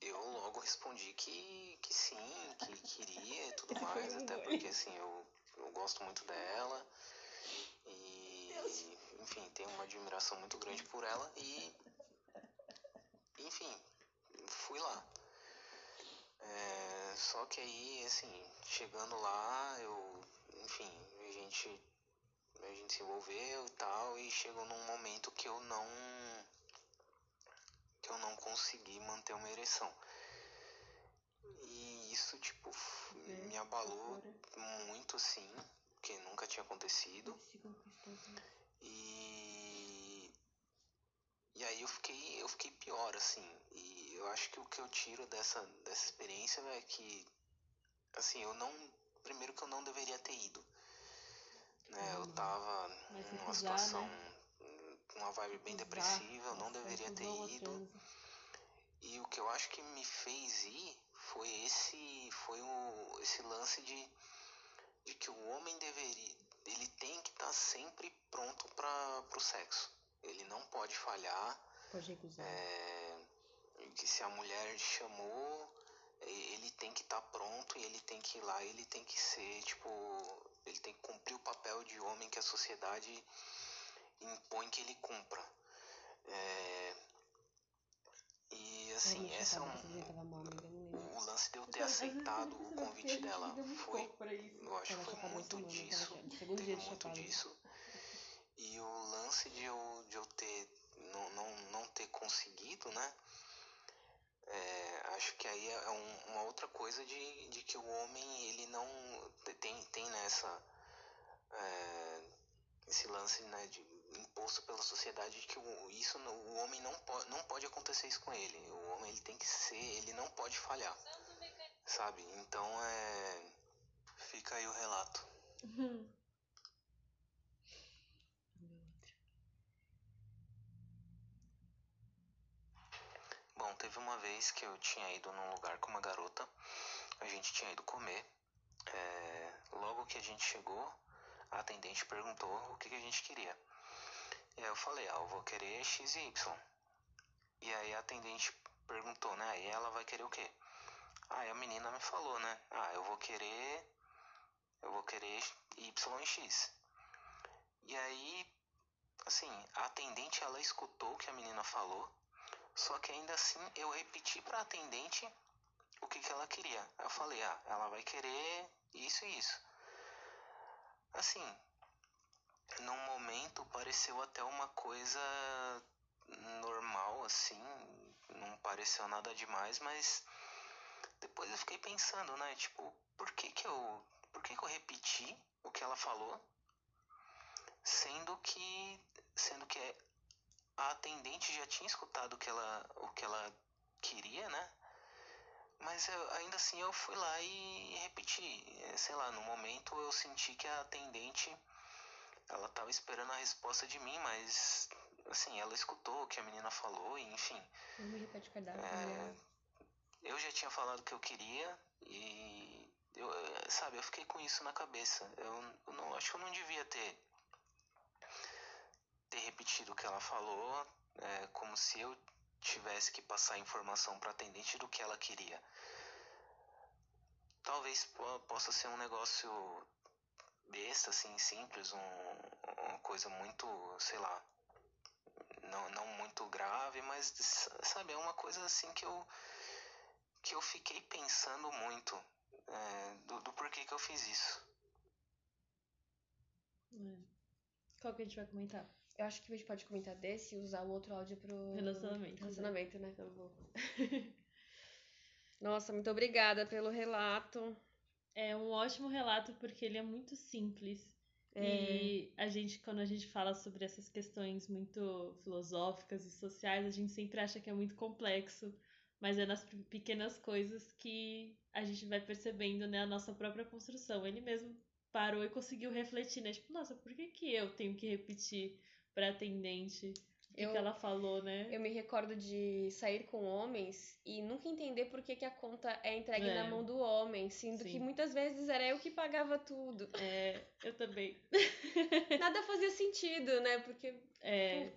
eu logo respondi que, que sim, que queria e tudo mais, até porque assim, eu, eu gosto muito dela e enfim, tenho uma admiração muito grande por ela e enfim, fui lá. É, só que aí, assim, chegando lá, eu, enfim, a gente, a gente se envolveu e tal, e chegou num momento que eu não, que eu não consegui manter uma ereção. E isso, tipo, me abalou muito, assim, porque nunca tinha acontecido. E e aí eu fiquei, eu fiquei pior, assim. E eu acho que o que eu tiro dessa, dessa experiência é que, assim, eu não. Primeiro que eu não deveria ter ido. Né? Eu tava Mas numa situação, né? uma vibe bem depressiva, eu não deveria ter ido. E o que eu acho que me fez ir foi esse foi o, esse lance de, de que o homem deveria ele tem que estar sempre pronto para o sexo. Ele não pode falhar. Pode recusar. É, que se a mulher chamou, e- ele tem que estar pronto e ele tem que ir lá, ele tem que ser, tipo, ele tem que cumprir o papel de homem que a sociedade impõe que ele cumpra. É, e assim, essa é um, o lance de eu ter aceitado o convite dela foi, eu acho que foi muito disso, teve muito disso. E o lance de eu, de eu ter não, não, não ter conseguido, né? É, acho que aí é um- uma outra coisa de, de que o homem ele não tem, tem nessa é, esse lance né, de, imposto pela sociedade de que o, isso o homem não pode não pode acontecer isso com ele. O homem ele tem que ser ele não pode falhar sabe? Então é fica aí o relato. Bom, teve uma vez que eu tinha ido num lugar com uma garota, a gente tinha ido comer. É, logo que a gente chegou, a atendente perguntou o que, que a gente queria. E aí eu falei, ah, eu vou querer X e Y. E aí a atendente perguntou, né? Aí ela vai querer o quê? Aí a menina me falou, né? Ah, eu vou querer. Eu vou querer Y e X. E aí, assim, a atendente ela escutou o que a menina falou. Só que ainda assim eu repeti pra atendente o que, que ela queria. Eu falei, ah, ela vai querer isso e isso. Assim, num momento pareceu até uma coisa normal, assim, não pareceu nada demais, mas depois eu fiquei pensando, né? Tipo, por que que eu, por que que eu repeti o que ela falou, sendo que, sendo que a atendente já tinha escutado o que ela, o que ela queria, né? Mas eu, ainda assim eu fui lá e repeti. É, sei lá, no momento eu senti que a atendente ela tava esperando a resposta de mim, mas assim, ela escutou o que a menina falou e enfim. Me repete cuidado. É, eu já tinha falado o que eu queria e eu, sabe, eu fiquei com isso na cabeça. Eu, eu não acho que eu não devia ter ter repetido o que ela falou, é, como se eu tivesse que passar informação para atendente do que ela queria. Talvez possa ser um negócio besta, assim, simples, um, uma coisa muito, sei lá, não, não muito grave, mas sabe, é uma coisa assim que eu que eu fiquei pensando muito é, do, do, porquê que eu fiz isso. É. Qual que a gente vai comentar? Eu acho que a gente pode comentar desse e usar o outro áudio pro relacionamento. Relacionamento, né? Eu vou. Nossa, muito obrigada pelo relato. É um ótimo relato porque ele é muito simples. É. E a gente, quando a gente fala sobre essas questões muito filosóficas e sociais, a gente sempre acha que é muito complexo, mas é nas pequenas coisas que a gente vai percebendo né, a nossa própria construção. Ele mesmo parou e conseguiu refletir, né? Tipo, nossa, por que, que eu tenho que repetir para atendente o que, ela falou, né? Eu me recordo de sair com homens e nunca entender por que, que a conta é entregue é. na mão do homem, sendo Sim. que muitas vezes era eu que pagava tudo. É, eu também. Nada fazia sentido, né? Porque. É.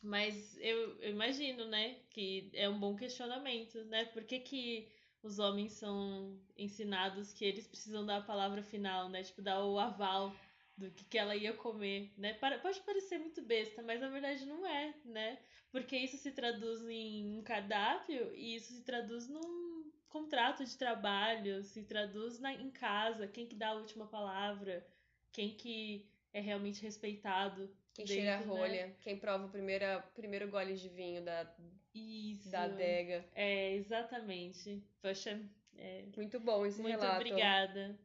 Mas eu, eu, imagino, né, que é um bom questionamento, né? Por que, que os homens são ensinados que eles precisam dar a palavra final, né? Tipo, dar o aval do que, que ela ia comer, né? Pode parecer muito besta, mas na verdade não é, né? Porque isso se traduz em um cardápio e isso se traduz num contrato de trabalho, se traduz na, em casa, quem que dá a última palavra, quem que é realmente respeitado. Quem dentro, cheira a né? rolha, né? quem prova o primeiro, primeiro gole de vinho da, isso. da adega. É, exatamente. Poxa, é... Muito bom esse muito relato. Muito obrigada.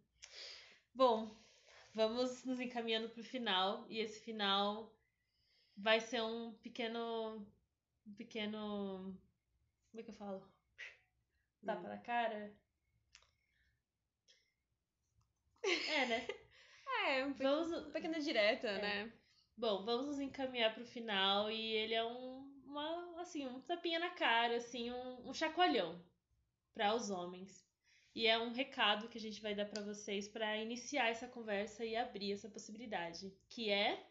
Bom, vamos nos encaminhando para o final e esse final vai ser um pequeno um pequeno como é que eu falo? Tapa hum. na cara? É né? É um vamos uma pequena direta é. né? Bom vamos nos encaminhar para o final e ele é um uma assim um tapinha na cara assim um, um chacoalhão para os homens e é um recado que a gente vai dar para vocês para iniciar essa conversa e abrir essa possibilidade, que é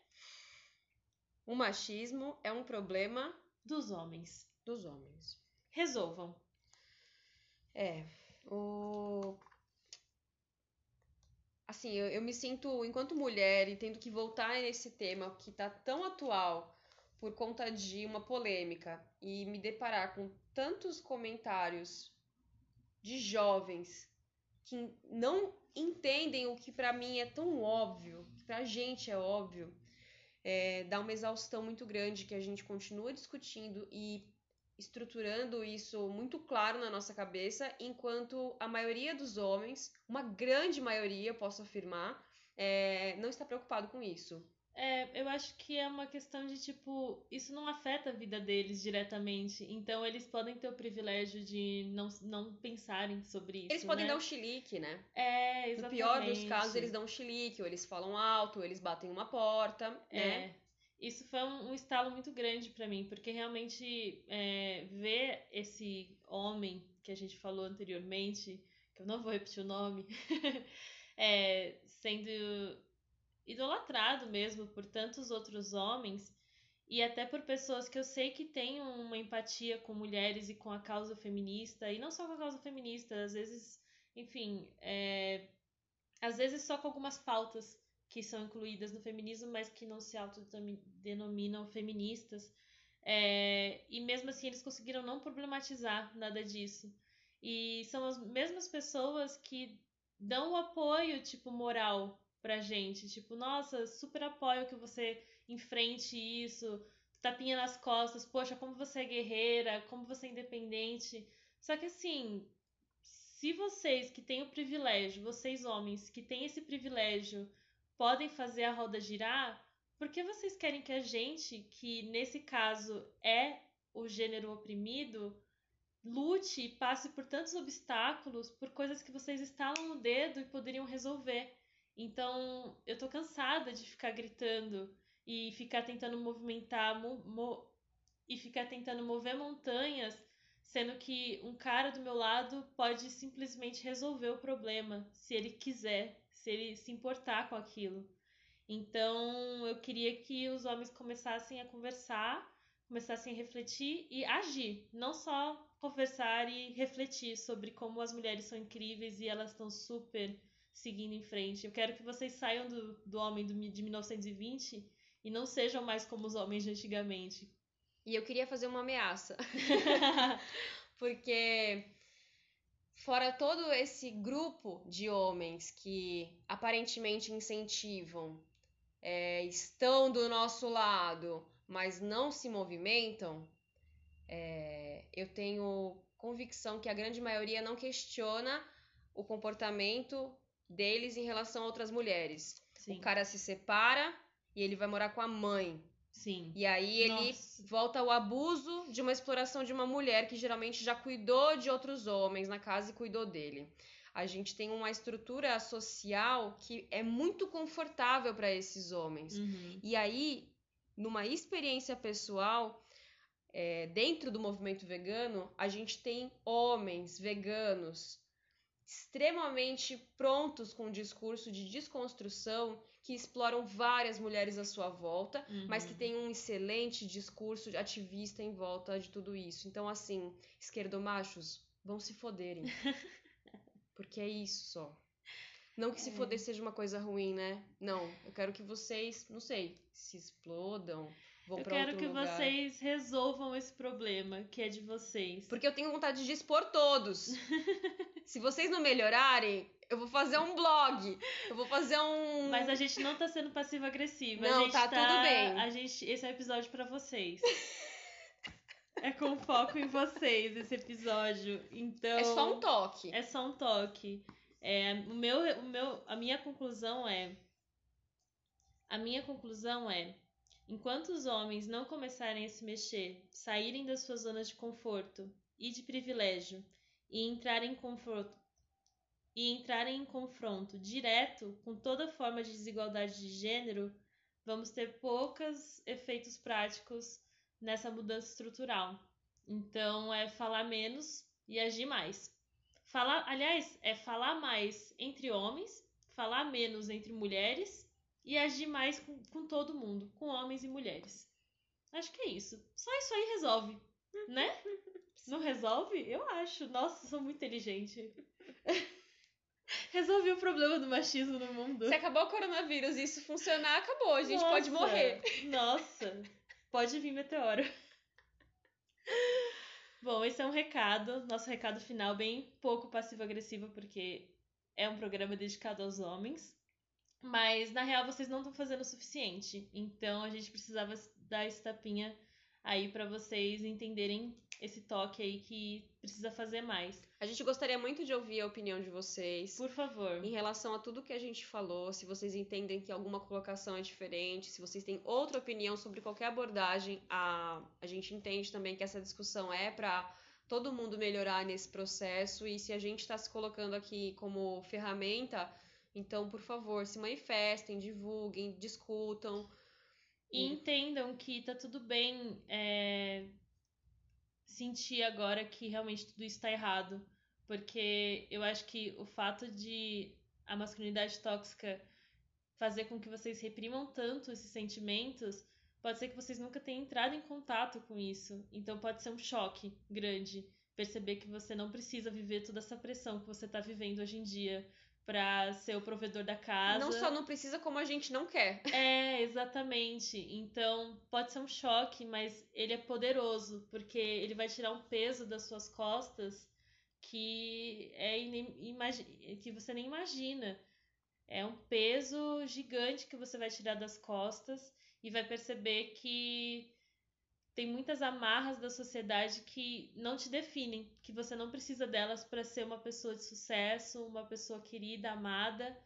o machismo é um problema dos homens. Dos homens. Resolvam. É, o assim, eu, eu me sinto enquanto mulher e tendo que voltar nesse tema que tá tão atual por conta de uma polêmica e me deparar com tantos comentários de jovens que não entendem o que para mim é tão óbvio, que pra gente é óbvio, é, dá uma exaustão muito grande que a gente continua discutindo e estruturando isso muito claro na nossa cabeça, enquanto a maioria dos homens, uma grande maioria, posso afirmar, é, não está preocupado com isso. É, eu acho que é uma questão de tipo, isso não afeta a vida deles diretamente. Então eles podem ter o privilégio de não, não pensarem sobre isso. Eles podem né? dar um chilique, né? É, exatamente. No pior dos casos, eles dão um chilique, ou eles falam alto, ou eles batem uma porta, é. né? Isso foi um, um estalo muito grande para mim, porque realmente é, ver esse homem que a gente falou anteriormente, que eu não vou repetir o nome, é, sendo idolatrado mesmo por tantos outros homens e até por pessoas que eu sei que têm uma empatia com mulheres e com a causa feminista, e não só com a causa feminista, às vezes, enfim, é, às vezes só com algumas pautas que são incluídas no feminismo, mas que não se autodenominam feministas. É, e mesmo assim eles conseguiram não problematizar nada disso. E são as mesmas pessoas que dão o apoio, tipo, moral pra gente. Tipo, nossa, super apoio que você enfrente isso, tapinha nas costas, poxa, como você é guerreira, como você é independente. Só que assim, se vocês que têm o privilégio, vocês homens que têm esse privilégio, podem fazer a roda girar, por que vocês querem que a gente, que nesse caso é o gênero oprimido, lute e passe por tantos obstáculos por coisas que vocês estalam no dedo e poderiam resolver? Então, eu tô cansada de ficar gritando e ficar tentando movimentar mo mo e ficar tentando mover montanhas, sendo que um cara do meu lado pode simplesmente resolver o problema, se ele quiser, se ele se importar com aquilo. Então, eu queria que os homens começassem a conversar, começassem a refletir e agir, não só conversar e refletir sobre como as mulheres são incríveis e elas estão super seguindo em frente. Eu quero que vocês saiam do, do homem do, de 1920 e não sejam mais como os homens de antigamente. E eu queria fazer uma ameaça. Porque fora todo esse grupo de homens que aparentemente incentivam, é, estão do nosso lado, mas não se movimentam, é, eu tenho convicção que a grande maioria não questiona o comportamento deles em relação a outras mulheres. Sim. O cara se separa e ele vai morar com a mãe. Sim. E aí ele Nossa. volta ao abuso de uma exploração de uma mulher que geralmente já cuidou de outros homens na casa e cuidou dele. A gente tem uma estrutura social que é muito confortável para esses homens. Uhum. E aí, numa experiência pessoal, é, dentro do movimento vegano, a gente tem homens veganos extremamente prontos com um discurso de desconstrução que exploram várias mulheres à sua volta, mas que Uhum. tem um excelente discurso ativista em volta de tudo isso. Então, assim, esquerdomachos, vão se foderem. Porque é isso só. Não que se foder seja uma coisa ruim, né? Não, eu quero que vocês, não sei, se explodam, vão Eu quero que lugar. vocês resolvam esse problema que é de vocês. Porque eu tenho vontade de expor todos. se vocês não melhorarem, eu vou fazer um blog. Eu vou fazer um. Mas a gente não tá sendo passivo-agressiva. Não, gente tá tudo bem. A gente, esse é um episódio pra vocês. é com foco em vocês esse episódio. Então. É só um toque. É só um toque. É, o meu, o meu, a minha conclusão é. A minha conclusão é. Enquanto os homens não começarem a se mexer, saírem das suas zonas de conforto e de privilégio e entrarem em confronto e entrarem em confronto direto com toda forma de desigualdade de gênero, vamos ter poucos efeitos práticos nessa mudança estrutural. Então é falar menos e agir mais. Falar, aliás, é falar mais entre homens, falar menos entre mulheres e agir mais com, com todo mundo, com homens e mulheres. Acho que é isso. Só isso aí resolve, né? Não resolve? Eu acho. Nossa, sou muito inteligente. Resolvi o problema do machismo no mundo. Se acabou o coronavírus e isso funcionar, acabou. A gente Nossa, pode morrer. Nossa, pode vir meteoro. Bom, esse é um recado, nosso recado final, bem pouco passivo-agressivo, porque é um programa dedicado aos homens. Mas, na real, vocês não estão fazendo o suficiente. Então, a gente precisava dar esse tapinha aí pra vocês entenderem esse toque aí que precisa fazer mais. A gente gostaria muito de ouvir a opinião de vocês. Por favor. Em relação a tudo que a gente falou, se vocês entendem que alguma colocação é diferente, se vocês têm outra opinião sobre qualquer abordagem, a, a gente entende também que essa discussão é para todo mundo melhorar nesse processo e se a gente está se colocando aqui como ferramenta, então, por favor, se manifestem, divulguem, discutam. E entendam que tá tudo bem é, sentir agora que realmente tudo isso tá errado. Porque eu acho que o fato de a masculinidade tóxica fazer com que vocês reprimam tanto esses sentimentos, pode ser que vocês nunca tenham entrado em contato com isso. Então pode ser um choque grande perceber que você não precisa viver toda essa pressão que você tá vivendo hoje em dia para ser o provedor da casa. Não só não precisa, como a gente não quer. É, exatamente. Então, pode ser um choque, mas ele é poderoso, porque ele vai tirar um peso das suas costas que é que você nem imagina. É um peso gigante que você vai tirar das costas e vai perceber que tem muitas amarras da sociedade que não te definem, que você não precisa delas para ser uma pessoa de sucesso, uma pessoa querida, amada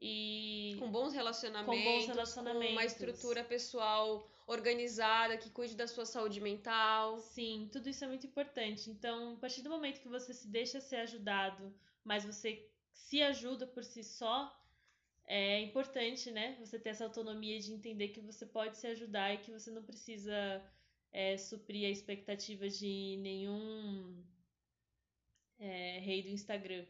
e Com bons relacionamentos, Com bons relacionamentos. com uma estrutura pessoal organizada, que cuide da sua saúde mental. Sim, tudo isso é muito importante. Então, a partir do momento que você se deixa ser ajudado, mas você se ajuda por si só, é importante, né? Você ter essa autonomia de entender que você pode se ajudar e que você não precisa é, suprir a expectativa de nenhum é, rei do Instagram.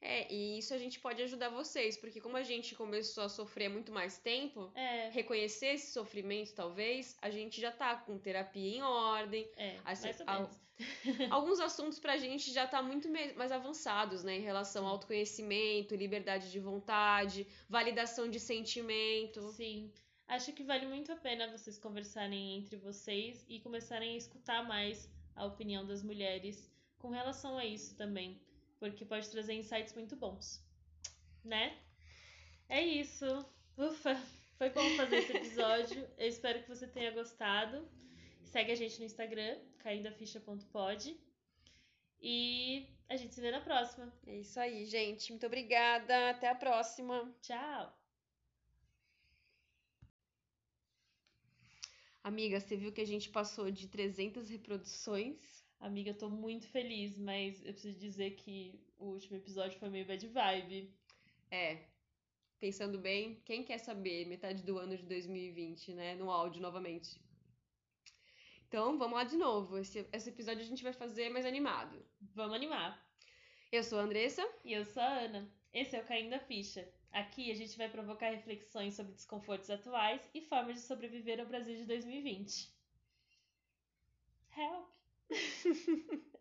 É, e isso a gente pode ajudar vocês, porque como a gente começou a sofrer há muito mais tempo, É, reconhecer esse sofrimento, talvez, a gente já tá com terapia em ordem. é, Assim, mais ou menos. Alguns assuntos pra gente já tá muito mais avançados, né? Em relação ao autoconhecimento, liberdade de vontade, validação de sentimento. Sim. Acho que vale muito a pena vocês conversarem entre vocês e começarem a escutar mais a opinião das mulheres com relação a isso também, porque pode trazer insights muito bons, né? É isso. Ufa, foi bom fazer esse episódio. Eu espero que você tenha gostado. Segue a gente no Instagram, caindaficha.pod. E a gente se vê na próxima. É isso aí, gente. Muito obrigada. Até a próxima. Tchau! Amiga, você viu que a gente passou de 300 reproduções? Amiga, eu tô muito feliz, mas eu preciso dizer que o último episódio foi meio bad vibe. É. Pensando bem, quem quer saber metade do ano de 2020, né? No áudio novamente. Então, vamos lá de novo. Esse, esse episódio a gente vai fazer mais animado. Vamos animar! Eu sou a Andressa. E eu sou a Ana. Esse é o Caindo da Ficha. Aqui a gente vai provocar reflexões sobre desconfortos atuais e formas de sobreviver ao Brasil de 2020. Help!